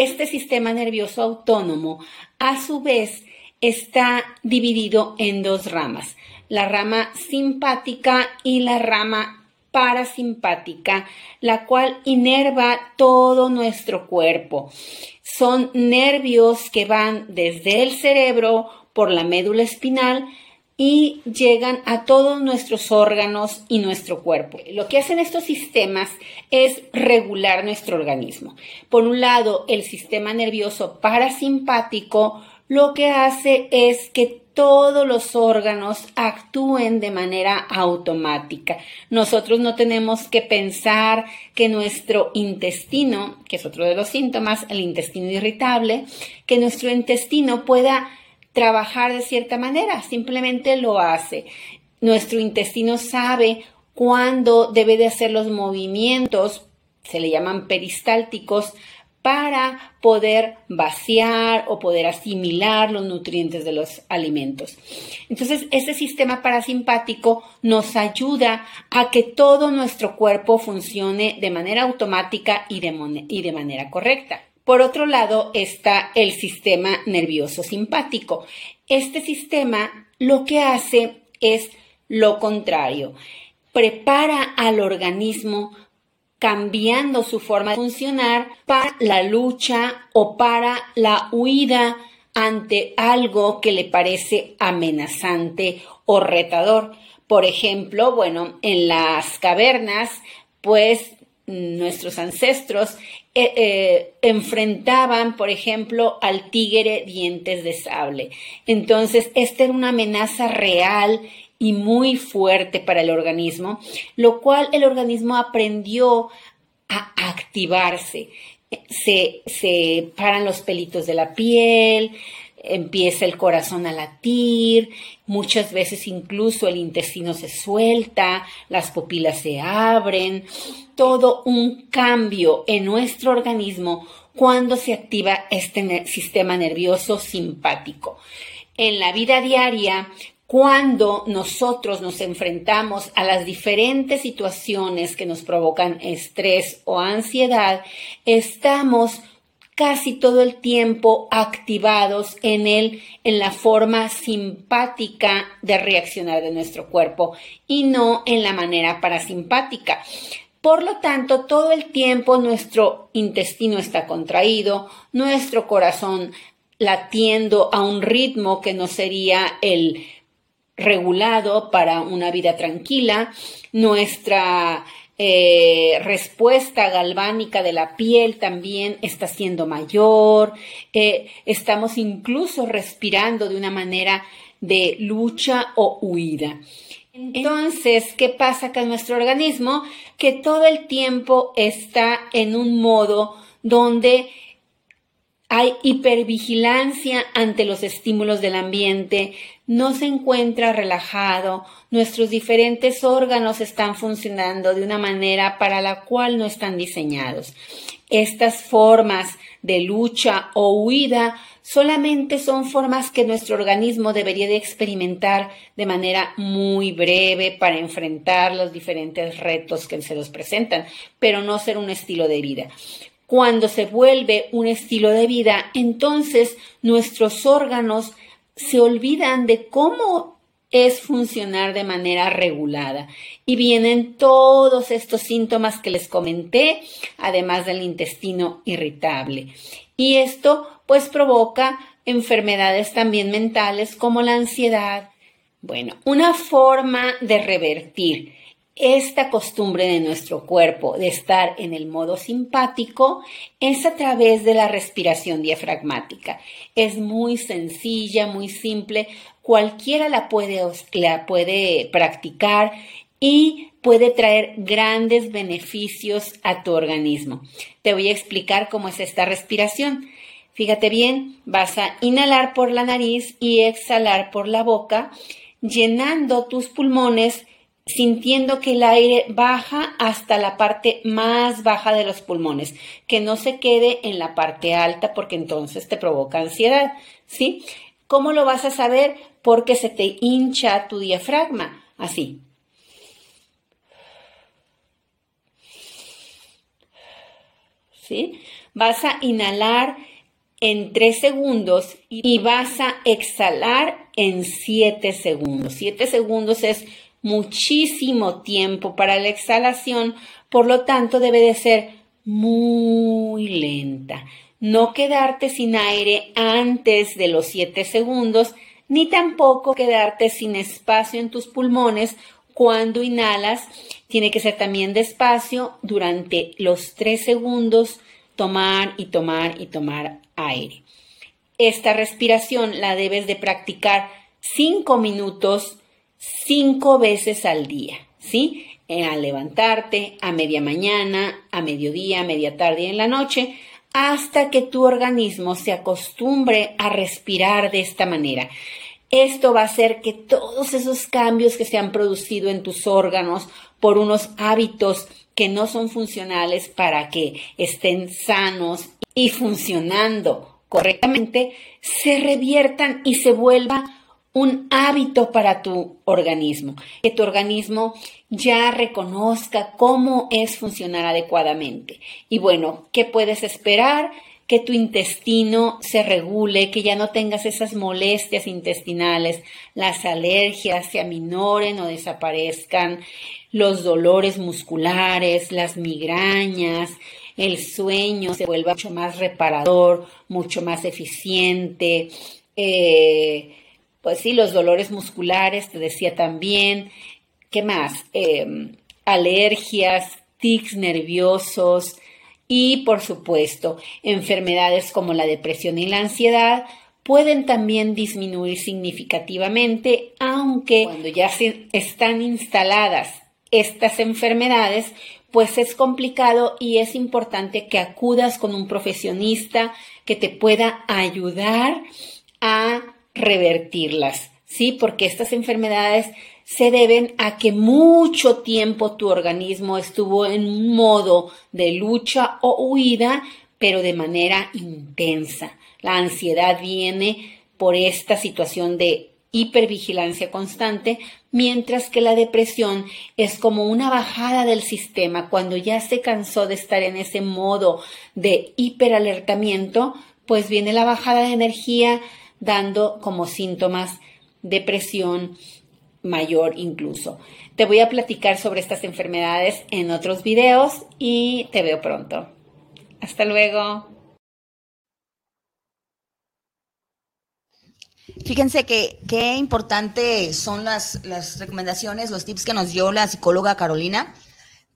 Este sistema nervioso autónomo, a su vez, está dividido en dos ramas, la rama simpática y la rama parasimpática, la cual inerva todo nuestro cuerpo. Son nervios que van desde el cerebro por la médula espinal y llegan a todos nuestros órganos y nuestro cuerpo. Lo que hacen estos sistemas es regular nuestro organismo. Por un lado, el sistema nervioso parasimpático lo que hace es que todos los órganos actúen de manera automática. Nosotros no tenemos que pensar que nuestro intestino, que es otro de los síntomas, el intestino irritable, que nuestro intestino pueda trabajar de cierta manera, simplemente lo hace. Nuestro intestino sabe cuándo debe de hacer los movimientos, se le llaman peristálticos, para poder vaciar o poder asimilar los nutrientes de los alimentos. Entonces, este sistema parasimpático nos ayuda a que todo nuestro cuerpo funcione de manera automática y de, y de manera correcta. Por otro lado está el sistema nervioso simpático. Este sistema lo que hace es lo contrario. Prepara al organismo cambiando su forma de funcionar para la lucha o para la huida ante algo que le parece amenazante o retador. Por ejemplo, bueno, en las cavernas, pues nuestros ancestros eh, eh, enfrentaban, por ejemplo, al tigre dientes de sable. Entonces, esta era una amenaza real y muy fuerte para el organismo, lo cual el organismo aprendió a activarse. Se, se paran los pelitos de la piel, empieza el corazón a latir, muchas veces incluso el intestino se suelta, las pupilas se abren, todo un cambio en nuestro organismo cuando se activa este sistema nervioso simpático. En la vida diaria, cuando nosotros nos enfrentamos a las diferentes situaciones que nos provocan estrés o ansiedad, estamos casi todo el tiempo activados en él, en la forma simpática de reaccionar de nuestro cuerpo y no en la manera parasimpática. Por lo tanto, todo el tiempo nuestro intestino está contraído, nuestro corazón latiendo a un ritmo que no sería el regulado para una vida tranquila, nuestra eh, respuesta galvánica de la piel también está siendo mayor, eh, estamos incluso respirando de una manera de lucha o huida. Entonces, ¿qué pasa con nuestro organismo? Que todo el tiempo está en un modo donde hay hipervigilancia ante los estímulos del ambiente, no se encuentra relajado, nuestros diferentes órganos están funcionando de una manera para la cual no están diseñados. Estas formas de lucha o huida solamente son formas que nuestro organismo debería de experimentar de manera muy breve para enfrentar los diferentes retos que se nos presentan, pero no ser un estilo de vida. Cuando se vuelve un estilo de vida, entonces nuestros órganos se olvidan de cómo es funcionar de manera regulada. Y vienen todos estos síntomas que les comenté, además del intestino irritable. Y esto pues provoca enfermedades también mentales como la ansiedad. Bueno, una forma de revertir esta costumbre de nuestro cuerpo de estar en el modo simpático es a través de la respiración diafragmática. Es muy sencilla, muy simple, cualquiera la puede, la puede practicar y puede traer grandes beneficios a tu organismo. Te voy a explicar cómo es esta respiración. Fíjate bien, vas a inhalar por la nariz y exhalar por la boca, llenando tus pulmones sintiendo que el aire baja hasta la parte más baja de los pulmones, que no se quede en la parte alta porque entonces te provoca ansiedad, ¿sí? ¿Cómo lo vas a saber? Porque se te hincha tu diafragma, así. ¿Sí? Vas a inhalar en 3 segundos y vas a exhalar en 7 segundos. 7 segundos es muchísimo tiempo para la exhalación, por lo tanto debe de ser muy lenta no quedarte sin aire antes de los 7 segundos, ni tampoco quedarte sin espacio en tus pulmones cuando inhalas. Tiene que ser también despacio durante los 3 segundos, tomar y tomar y tomar aire. Esta respiración la debes de practicar 5 minutos, 5 veces al día, ¿sí? Eh, al levantarte, a media mañana, a mediodía, a media tarde y en la noche, hasta que tu organismo se acostumbre a respirar de esta manera. Esto va a hacer que todos esos cambios que se han producido en tus órganos por unos hábitos que no son funcionales para que estén sanos y funcionando correctamente, se reviertan y se vuelva un hábito para tu organismo, que tu organismo ya reconozca cómo es funcionar adecuadamente. Y bueno, ¿qué puedes esperar? Que tu intestino se regule, que ya no tengas esas molestias intestinales, las alergias se aminoren o desaparezcan, los dolores musculares, las migrañas, el sueño se vuelva mucho más reparador, mucho más eficiente. Eh, pues sí, los dolores musculares, te decía también, ¿qué más? Em, alergias, tics nerviosos y, por supuesto, enfermedades como la depresión y la ansiedad pueden también disminuir significativamente, aunque cuando ya están instaladas estas enfermedades, pues es complicado y es importante que acudas con un profesionista que te pueda ayudar a revertirlas, ¿sí? Porque estas enfermedades se deben a que mucho tiempo tu organismo estuvo en un modo de lucha o huida, pero de manera intensa. La ansiedad viene por esta situación de hipervigilancia constante, mientras que la depresión es como una bajada del sistema. Cuando ya se cansó de estar en ese modo de hiperalertamiento, pues viene la bajada de energía, dando como síntomas depresión mayor incluso. Te voy a platicar sobre estas enfermedades en otros videos y te veo pronto. Hasta luego. Fíjense que qué importante son las, las recomendaciones, los tips que nos dio la psicóloga Carolina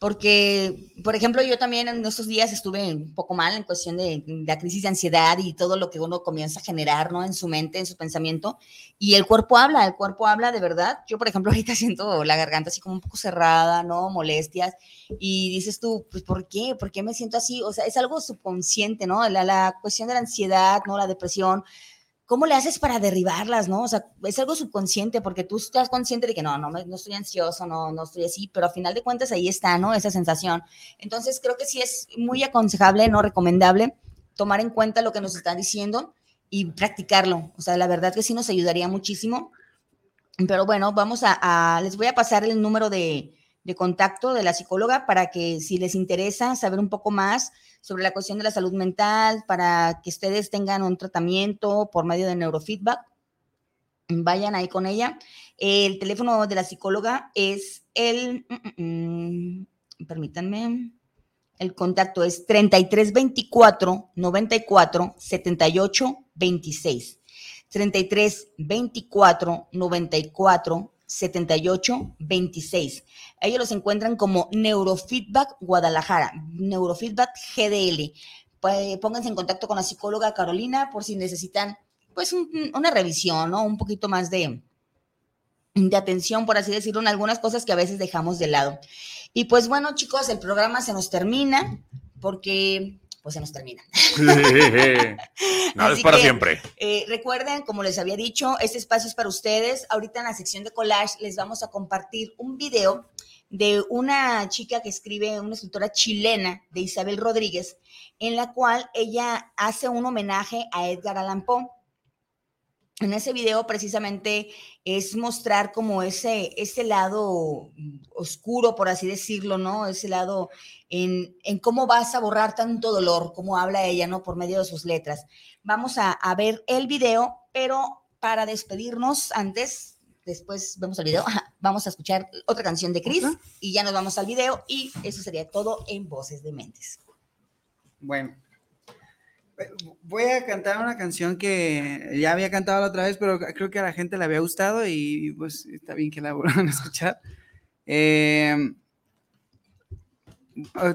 porque, por ejemplo, yo también en estos días estuve un poco mal en cuestión de, la crisis de ansiedad y todo lo que uno comienza a generar, ¿no? En su mente, en su pensamiento, y el cuerpo habla, el cuerpo habla de verdad. Yo, por ejemplo, ahorita siento la garganta así como un poco cerrada, ¿no? Molestias, y dices tú, pues, ¿por qué? ¿Por qué me siento así? O sea, es algo subconsciente, ¿no? La, la cuestión de la ansiedad, ¿no? La depresión, ¿cómo le haces para derribarlas, no? O sea, es algo subconsciente porque tú estás consciente de que no, no, no estoy ansioso, no, no estoy así, pero a final de cuentas ahí está, ¿no? Esa sensación. Entonces, creo que sí es muy aconsejable, no recomendable, tomar en cuenta lo que nos están diciendo y practicarlo. O sea, la verdad que sí nos ayudaría muchísimo. Pero bueno, vamos a les voy a pasar el número de, de contacto de la psicóloga para que si les interesa saber un poco más sobre la cuestión de la salud mental, para que ustedes tengan un tratamiento por medio de neurofeedback, vayan ahí con ella. El teléfono de la psicóloga es el, mm, mm, mm, permítanme, el contacto es 3324 94 78 26. 33 24 94 78 26. Ellos los encuentran como Neurofeedback Guadalajara, Neurofeedback GDL. Pues, pónganse en contacto con la psicóloga Carolina por si necesitan pues una revisión, ¿no? Un poquito más de, de atención, por así decirlo, en algunas cosas que a veces dejamos de lado. Y pues bueno, chicos, el programa se nos termina porque pues se nos termina. no es para siempre. Eh, recuerden, como les había dicho, este espacio es para ustedes. Ahorita en la sección de collage les vamos a compartir un video de una chica que escribe, una escritora chilena de Isabel Rodríguez, en la cual ella hace un homenaje a Edgar Allan Poe en ese video precisamente es mostrar como ese, ese lado oscuro, por así decirlo, ¿no? Ese lado en, cómo vas a borrar tanto dolor, como habla ella, ¿no? Por medio de sus letras. Vamos a, ver el video, pero para despedirnos antes, después vemos el video, vamos a escuchar otra canción de Chris y ya nos vamos al video y eso sería todo en Voces de Mentes. Bueno, Voy a cantar una canción que ya había cantado la otra vez, pero creo que a la gente le había gustado y pues está bien que la vuelvan a escuchar. Em,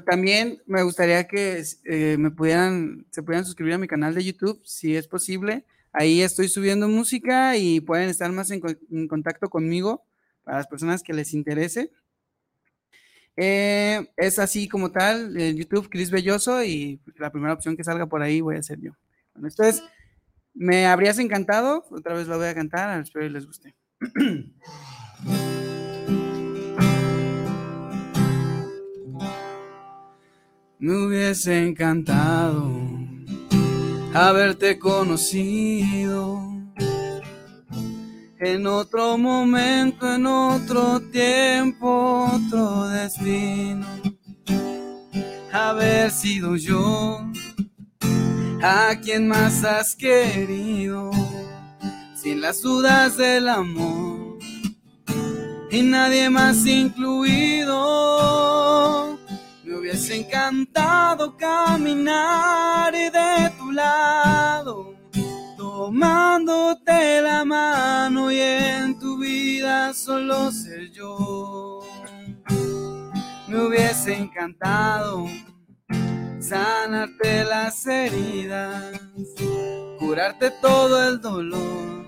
también me gustaría que eh, me pudieran, se pudieran suscribir a mi canal de YouTube, si es posible. Ahí estoy subiendo música y pueden estar más en contacto conmigo para las personas que les interese. Eh, es así como tal, en YouTube, Cris Belloso, y la primera opción que salga por ahí voy a ser yo. Bueno, entonces, me habrías encantado, otra vez lo voy a cantar, espero que les guste. me hubiese encantado haberte conocido en otro momento, en otro tiempo, otro destino. Haber sido yo a quien más has querido, sin las dudas del amor y nadie más incluido. Me hubiese encantado caminar de tu lado tomándote la mano y en tu vida solo ser yo. Me hubiese encantado sanarte las heridas, curarte todo el dolor,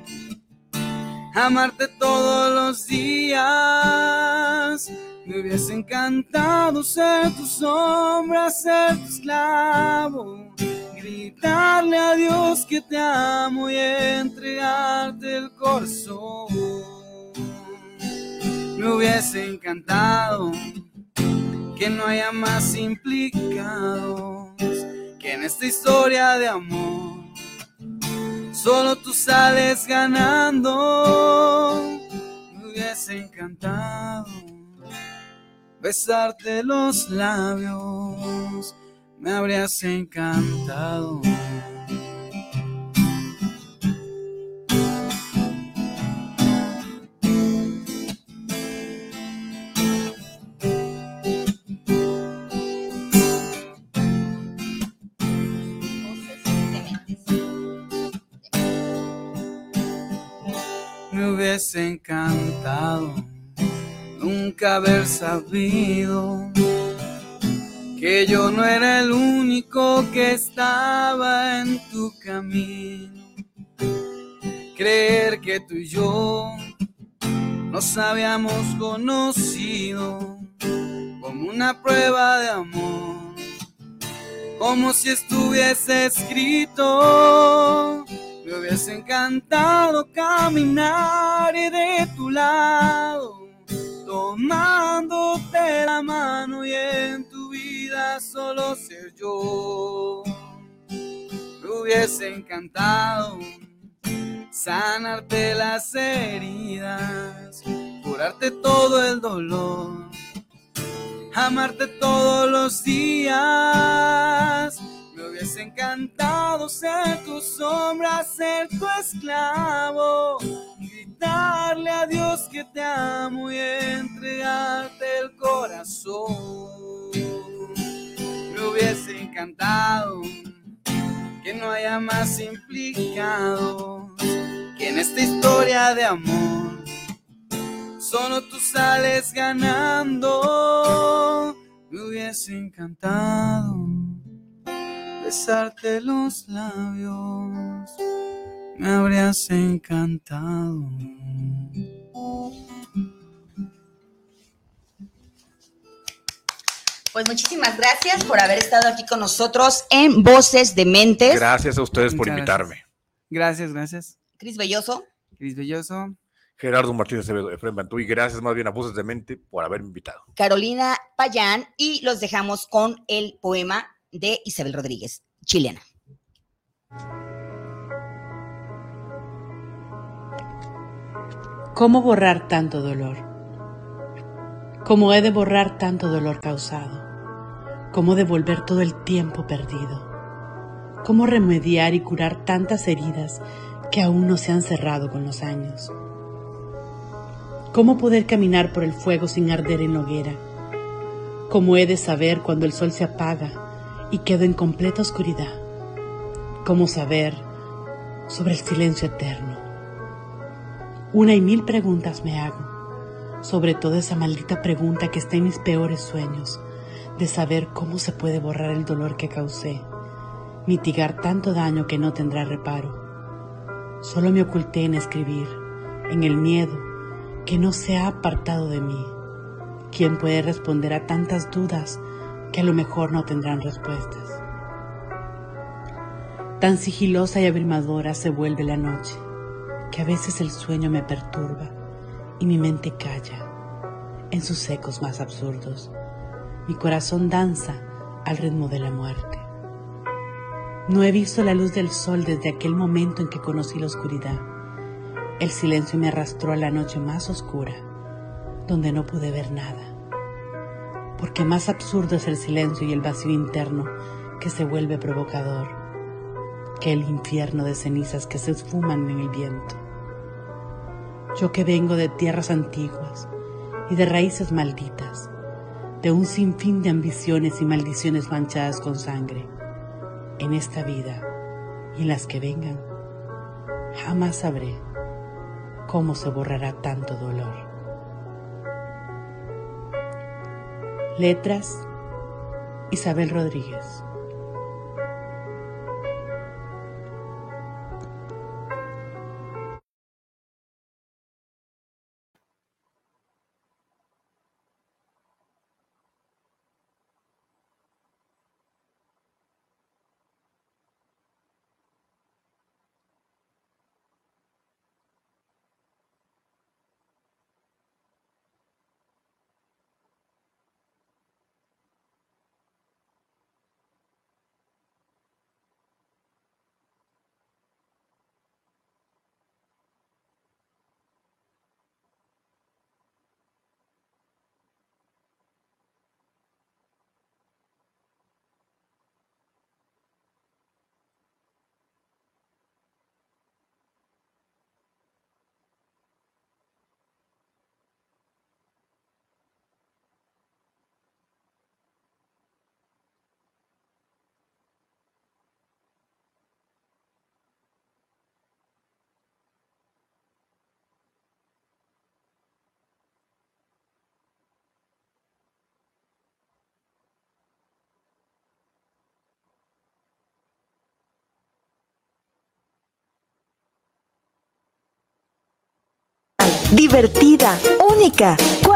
amarte todos los días. Me hubiese encantado ser tu sombra, ser tu esclavo gritarle a Dios que te amo y entregarte el corazón. Me hubiese encantado que no haya más implicados que en esta historia de amor. Solo tú sales ganando. Me hubiese encantado besarte los labios me habrías encantado. Me hubiese encantado nunca haber sabido que yo no era el único que estaba en tu camino. Creer que tú y yo nos habíamos conocido como una prueba de amor, como si estuviese escrito. Me hubiese encantado caminar de tu lado, tomándote la mano y en tu solo ser yo. Me hubiese encantado sanarte las heridas, curarte todo el dolor, amarte todos los días. Me hubiese encantado ser tu sombra, ser tu esclavo gritarle a Dios que te amo y entregarte el corazón. Me hubiese encantado que no haya más implicados que en esta historia de amor. Solo tú sales ganando. Me hubiese encantado besarte los labios. Me habrías encantado. Pues muchísimas gracias por haber estado aquí con nosotros en Voces de Mentes. Gracias a ustedes por invitarme. Gracias, gracias. Cris Belloso. Cris Belloso. Gerardo Martínez Acevedo, Efraín Bantú, y gracias más bien a Voces de Mente por haberme invitado. Carolina Payán y los dejamos con el poema de Isabel Rodríguez, chilena. ¿Cómo borrar tanto dolor? ¿Cómo he de borrar tanto dolor causado? ¿Cómo devolver todo el tiempo perdido? ¿Cómo remediar y curar tantas heridas que aún no se han cerrado con los años? ¿Cómo poder caminar por el fuego sin arder en hoguera? ¿Cómo he de saber cuando el sol se apaga y quedo en completa oscuridad? ¿Cómo saber sobre el silencio eterno? Una y mil preguntas me hago, sobre todo esa maldita pregunta que está en mis peores sueños, de saber cómo se puede borrar el dolor que causé, mitigar tanto daño que no tendrá reparo. Solo me oculté en escribir, en el miedo que no se ha apartado de mí. ¿Quién puede responder a tantas dudas que a lo mejor no tendrán respuestas? Tan sigilosa y abrumadora se vuelve la noche, que a veces el sueño me perturba y mi mente calla en sus ecos más absurdos. Mi corazón danza al ritmo de la muerte. No he visto la luz del sol desde aquel momento en que conocí la oscuridad. El silencio me arrastró a la noche más oscura, donde no pude ver nada. Porque más absurdo es el silencio y el vacío interno que se vuelve provocador el infierno de cenizas que se esfuman en el viento. Yo que vengo de tierras antiguas y de raíces malditas, de un sinfín de ambiciones y maldiciones manchadas con sangre, en esta vida y en las que vengan, jamás sabré cómo se borrará tanto dolor. Letras Isabel Rodríguez. Divertida, única.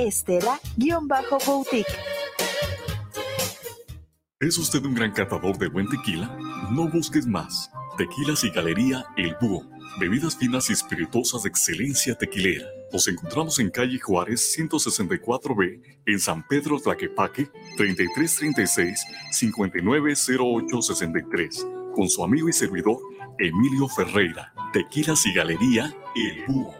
Estela-Boutique. ¿Es usted un gran catador de buen tequila? No busques más. Tequilas y Galería El Búho. bebidas finas y espirituosas de excelencia tequilera. Nos encontramos en calle Juárez 164B, en San Pedro Tlaquepaque, 3336-590863, con su amigo y servidor Emilio Ferreira, Tequilas y Galería El Búho.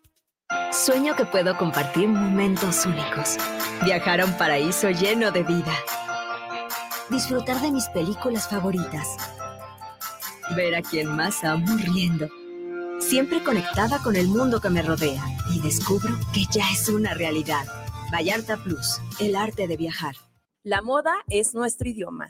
Sueño que puedo compartir momentos únicos. Viajar a un paraíso lleno de vida. Disfrutar de mis películas favoritas. Ver a quien más amo riendo. Siempre conectada con el mundo que me rodea. Y descubro que ya es una realidad. Vallarta Plus, el arte de viajar. La moda es nuestro idioma.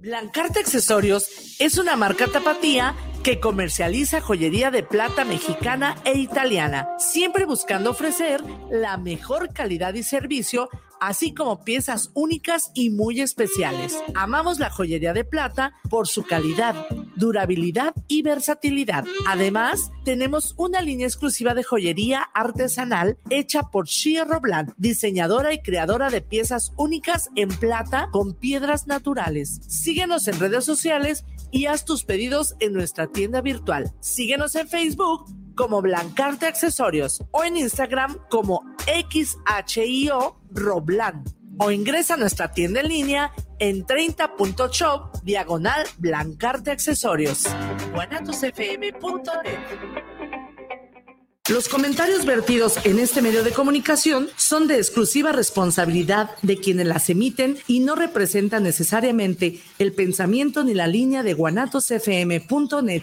Blancarte Accesorios es una marca tapatía que comercializa joyería de plata mexicana e italiana, siempre buscando ofrecer la mejor calidad y servicio así como piezas únicas y muy especiales. Amamos la joyería de plata por su calidad, durabilidad y versatilidad. Además, tenemos una línea exclusiva de joyería artesanal hecha por Shia Roblan, diseñadora y creadora de piezas únicas en plata con piedras naturales. Síguenos en redes sociales y haz tus pedidos en nuestra tienda virtual. Síguenos en Facebook como Blancarte Accesorios o en Instagram como XHIO Roblan o ingresa a nuestra tienda en línea en 30.shop diagonal Blancarte Accesorios. guanatosfm.net Los comentarios vertidos en este medio de comunicación son de exclusiva responsabilidad de quienes las emiten y no representan necesariamente el pensamiento ni la línea de guanatosfm.net.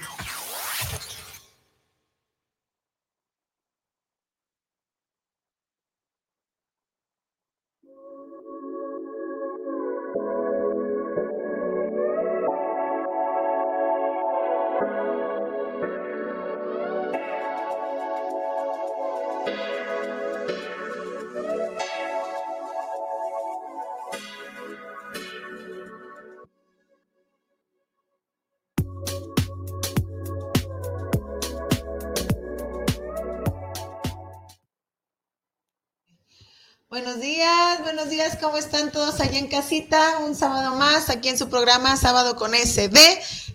¿cómo están todos allá en casita? Un sábado más aquí en su programa Sábado con SD,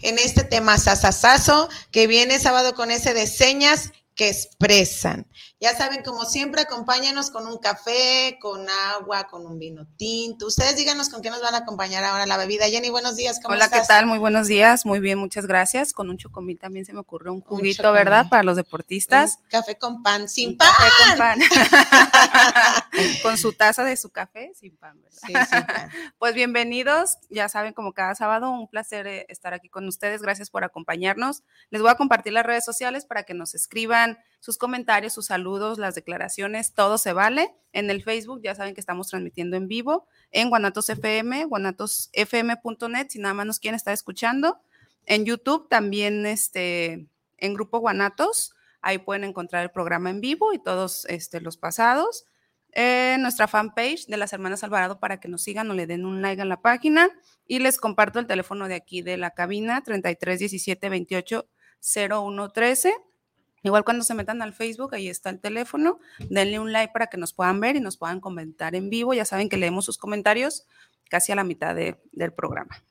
en este tema sasasazo que viene sábado con S de señas que expresan. Ya saben, como siempre, acompáñanos con un café, con agua, con un vino tinto. Ustedes díganos con qué nos van a acompañar ahora la bebida. Jenny, buenos días, ¿cómo Hola, estás? ¿qué tal? Muy buenos días. Muy bien, muchas gracias. Con un chocomil también se me ocurrió un juguito. ¿verdad? Para los deportistas. Un café con pan, sin Un pan. café con pan. con su taza de su café, sin pan, ¿verdad? Sí, sin pan. Pues bienvenidos, ya saben, como cada sábado, un placer eh, estar aquí con ustedes. Gracias por acompañarnos. Les voy a compartir las redes sociales para que nos escriban sus comentarios, sus saludos, las declaraciones, todo se vale. En el Facebook ya saben que estamos transmitiendo en vivo en Guanatos FM, guanatosfm.net, si nada más nos quieren estar escuchando. En YouTube también, este, en Grupo Guanatos, ahí pueden encontrar el programa en vivo y todos este, los pasados. En nuestra fanpage de las Hermanas Alvarado para que nos sigan o le den un like a la página. Y les comparto el teléfono de aquí de la cabina, 33 17 28 01 13 Igual cuando se metan al Facebook, ahí está el teléfono, denle un like para que nos puedan ver y nos puedan comentar en vivo. Ya saben que leemos sus comentarios casi a la mitad de- del programa.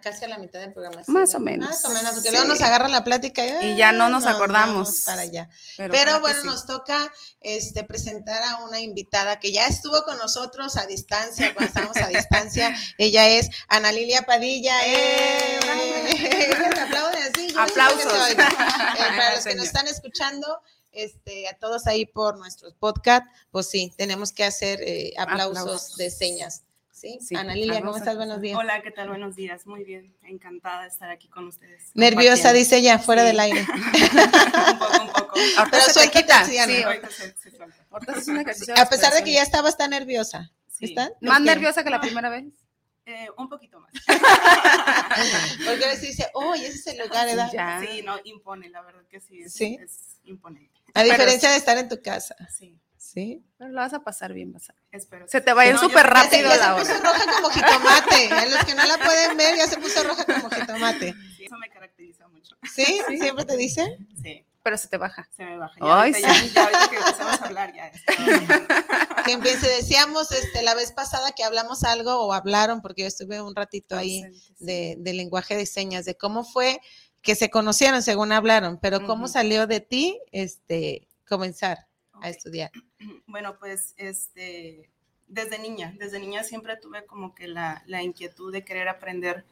Casi a la mitad del programa. sí, Más o ¿no? menos. Más o menos, porque Sí. luego nos agarra la plática Y ya no nos "Ah, acordamos". Para allá. Pero bueno, sí. nos toca este, presentar a una invitada que ya estuvo con nosotros a distancia, cuando estábamos a distancia. Ella es Ana Lilia Padilla. ¡Eh! Se aplauden así, Aplausos. Eh, para los que nos están escuchando, este, a todos ahí por nuestros podcast, pues sí, tenemos que hacer eh, aplausos, Aplausos. de señas. ¿Sí? Sí, Ana Lilia, ¿cómo estás? Buenos días. Hola, ¿qué tal? Buenos días. Muy bien. Encantada de estar aquí con ustedes. Nerviosa, dice ella, fuera Sí. del aire. Ahorita Pero se te suéltate, quita. sí, ahorita se, se suelta. Ahorita es un ejercicio A pesar de que ya estabas tan nerviosa. ¿Están? ¿Más nerviosa que la primera vez? Eh, un poquito más. Porque a veces dice, oh, ese es el lugar, ¿verdad? Sí, no, impone, la verdad que sí. Es, Sí. es imponente. A Pero diferencia de estar en tu casa. Sí. Sí. Pero lo vas a pasar bien, vas a ver. Espero. Se te va a ir No, súper ya se- rápido Ya la se hora. puso roja como jitomate. A los que no la pueden ver, ya se puso roja como jitomate. Sí, eso me caracteriza mucho. ¿Sí? ¿Siempre te dice? Sí. Pero se te baja. Se me baja. Ya, Ay, ahorita, sí. ya, ya ahorita que empezamos a hablar, ya. Que empiece, decíamos este, la vez pasada que hablamos algo o hablaron, porque yo estuve un ratito ahí de, de lenguaje de señas, de cómo fue que se conocieron según hablaron, pero cómo salió de ti este, comenzar a estudiar. Bueno, pues este, desde niña, desde niña siempre tuve como que la, la inquietud de querer aprender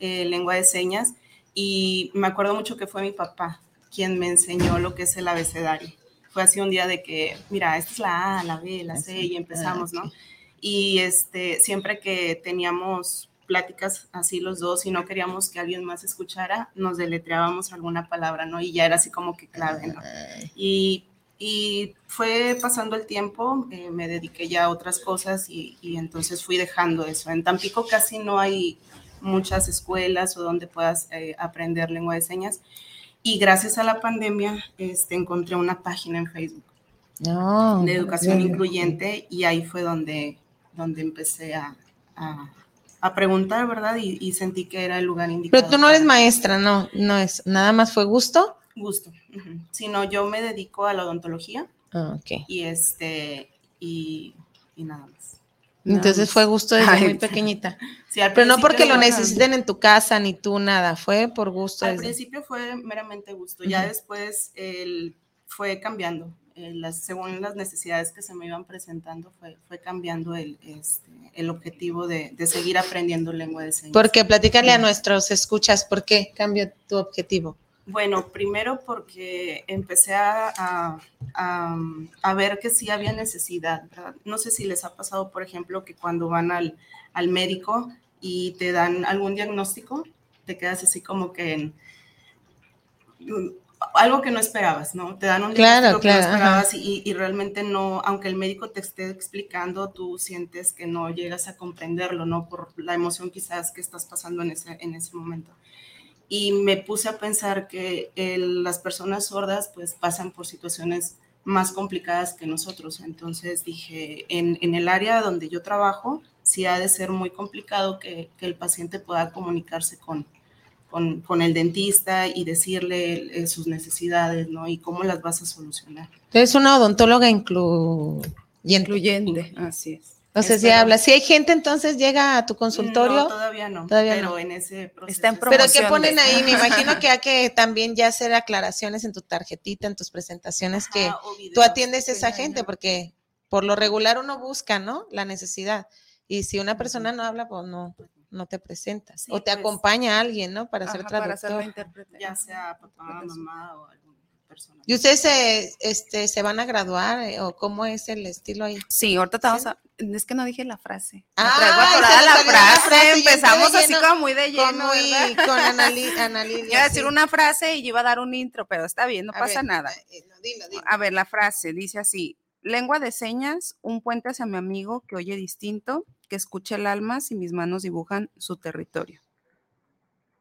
eh, lengua de señas y me acuerdo mucho que fue mi papá quien me enseñó lo que es el abecedario. Fue así un día de que, mira, esta es la A, la B, la C y empezamos, ¿no? Y este, siempre que teníamos pláticas así los dos y no queríamos que alguien más escuchara, nos deletreábamos alguna palabra, ¿no? Y ya era así como que clave, ¿no? Y, y fue pasando el tiempo, eh, me dediqué ya a otras cosas y, y entonces fui dejando eso. En Tampico casi no hay muchas escuelas o donde puedas eh, aprender lengua de señas. Y gracias a la pandemia este, encontré una página en Facebook No. de educación bien. incluyente y ahí fue donde, donde empecé a, a- a preguntar, ¿verdad? Y, y sentí que era el lugar indicado. Pero tú no eres maestra, no, no es, nada más fue gusto. Gusto. Sino yo me dedico a la odontología Ah, ok. y este y, y nada más. Entonces fue gusto desde Ay, muy pequeñita. Sí, al Pero no porque lo necesiten en tu casa ni tú nada, fue por gusto. Al desde- principio fue meramente gusto, ya después el, fue cambiando. eh, las, según las necesidades que se me iban presentando, fue, fue cambiando el, este, el objetivo de, de seguir aprendiendo lengua de señas. Porque platícale a nuestros escuchas por qué cambió tu objetivo. Bueno, primero porque empecé a, a- a- a ver que sí había necesidad. ¿verdad? No sé si les ha pasado, por ejemplo, que cuando van al, al médico y te dan algún diagnóstico, te quedas así como que en mm, algo que no esperabas, ¿no? Te dan un Claro, diagnóstico que no claro, ajá. esperabas y, y realmente no, aunque el médico te esté explicando, tú sientes que no llegas a comprenderlo, ¿no? Por la emoción quizás que estás pasando en ese, en ese momento y me puse a pensar que el- las personas sordas pues pasan por situaciones más complicadas que nosotros. Entonces dije, en, en el área donde yo trabajo, sí ha de ser muy complicado que, que el paciente pueda comunicarse con, con, con el dentista y decirle eh, sus necesidades, ¿no? Y cómo las vas a solucionar. Entonces, una odontóloga incluyente. Incluyente, así es. O sea, si habla, si hay gente, entonces llega a tu consultorio. No, todavía no, Todavía pero no. en ese proceso. Está en Pero que promoción ponen de- ahí, me imagino que hay que también ya hacer aclaraciones en tu tarjetita, en tus presentaciones, que Ajá, o tú atiendes a esa ajá. gente, porque por lo regular uno busca, ¿no? La necesidad. Y si una persona no habla, pues no, no te presentas. Sí, o te pues. acompaña alguien, ¿no? Para ser Ajá, para ser la traductor. intérprete. Ya sea papá, mamá o alguna persona. ¿Y ustedes se, este, se van a graduar eh, o cómo es el estilo ahí? Sí, ahorita a. Es que no dije la frase. Ah, traigo atorada la frase. Empezamos así lleno, como muy de lleno. Con, muy, con Anali- Ana Lilia, Iba a decir sí. una frase y yo iba a dar un intro, pero está bien, no A pasa ver, nada. eh, no, dilo, dilo. A ver, la frase dice así: lengua de señas, un puente hacia mi amigo que oye distinto, que escucha el alma si mis manos dibujan su territorio.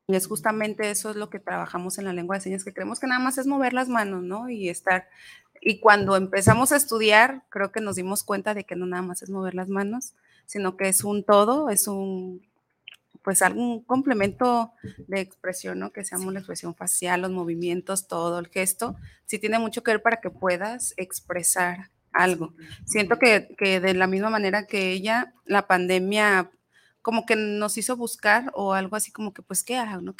Y es justamente eso es lo que trabajamos en la lengua de señas, que creemos que nada más es mover las manos, ¿no? Y estar. Y cuando empezamos a estudiar, creo que nos dimos cuenta de que no nada más es mover las manos, sino que es un todo, es un pues algún complemento de expresión, ¿no? Que seamos la expresión facial, los movimientos, todo el gesto, sí tiene mucho que ver para que puedas expresar algo. Siento que, que de la misma manera que ella, la pandemia como que nos hizo buscar o algo así como que, pues, ¿qué hago? no?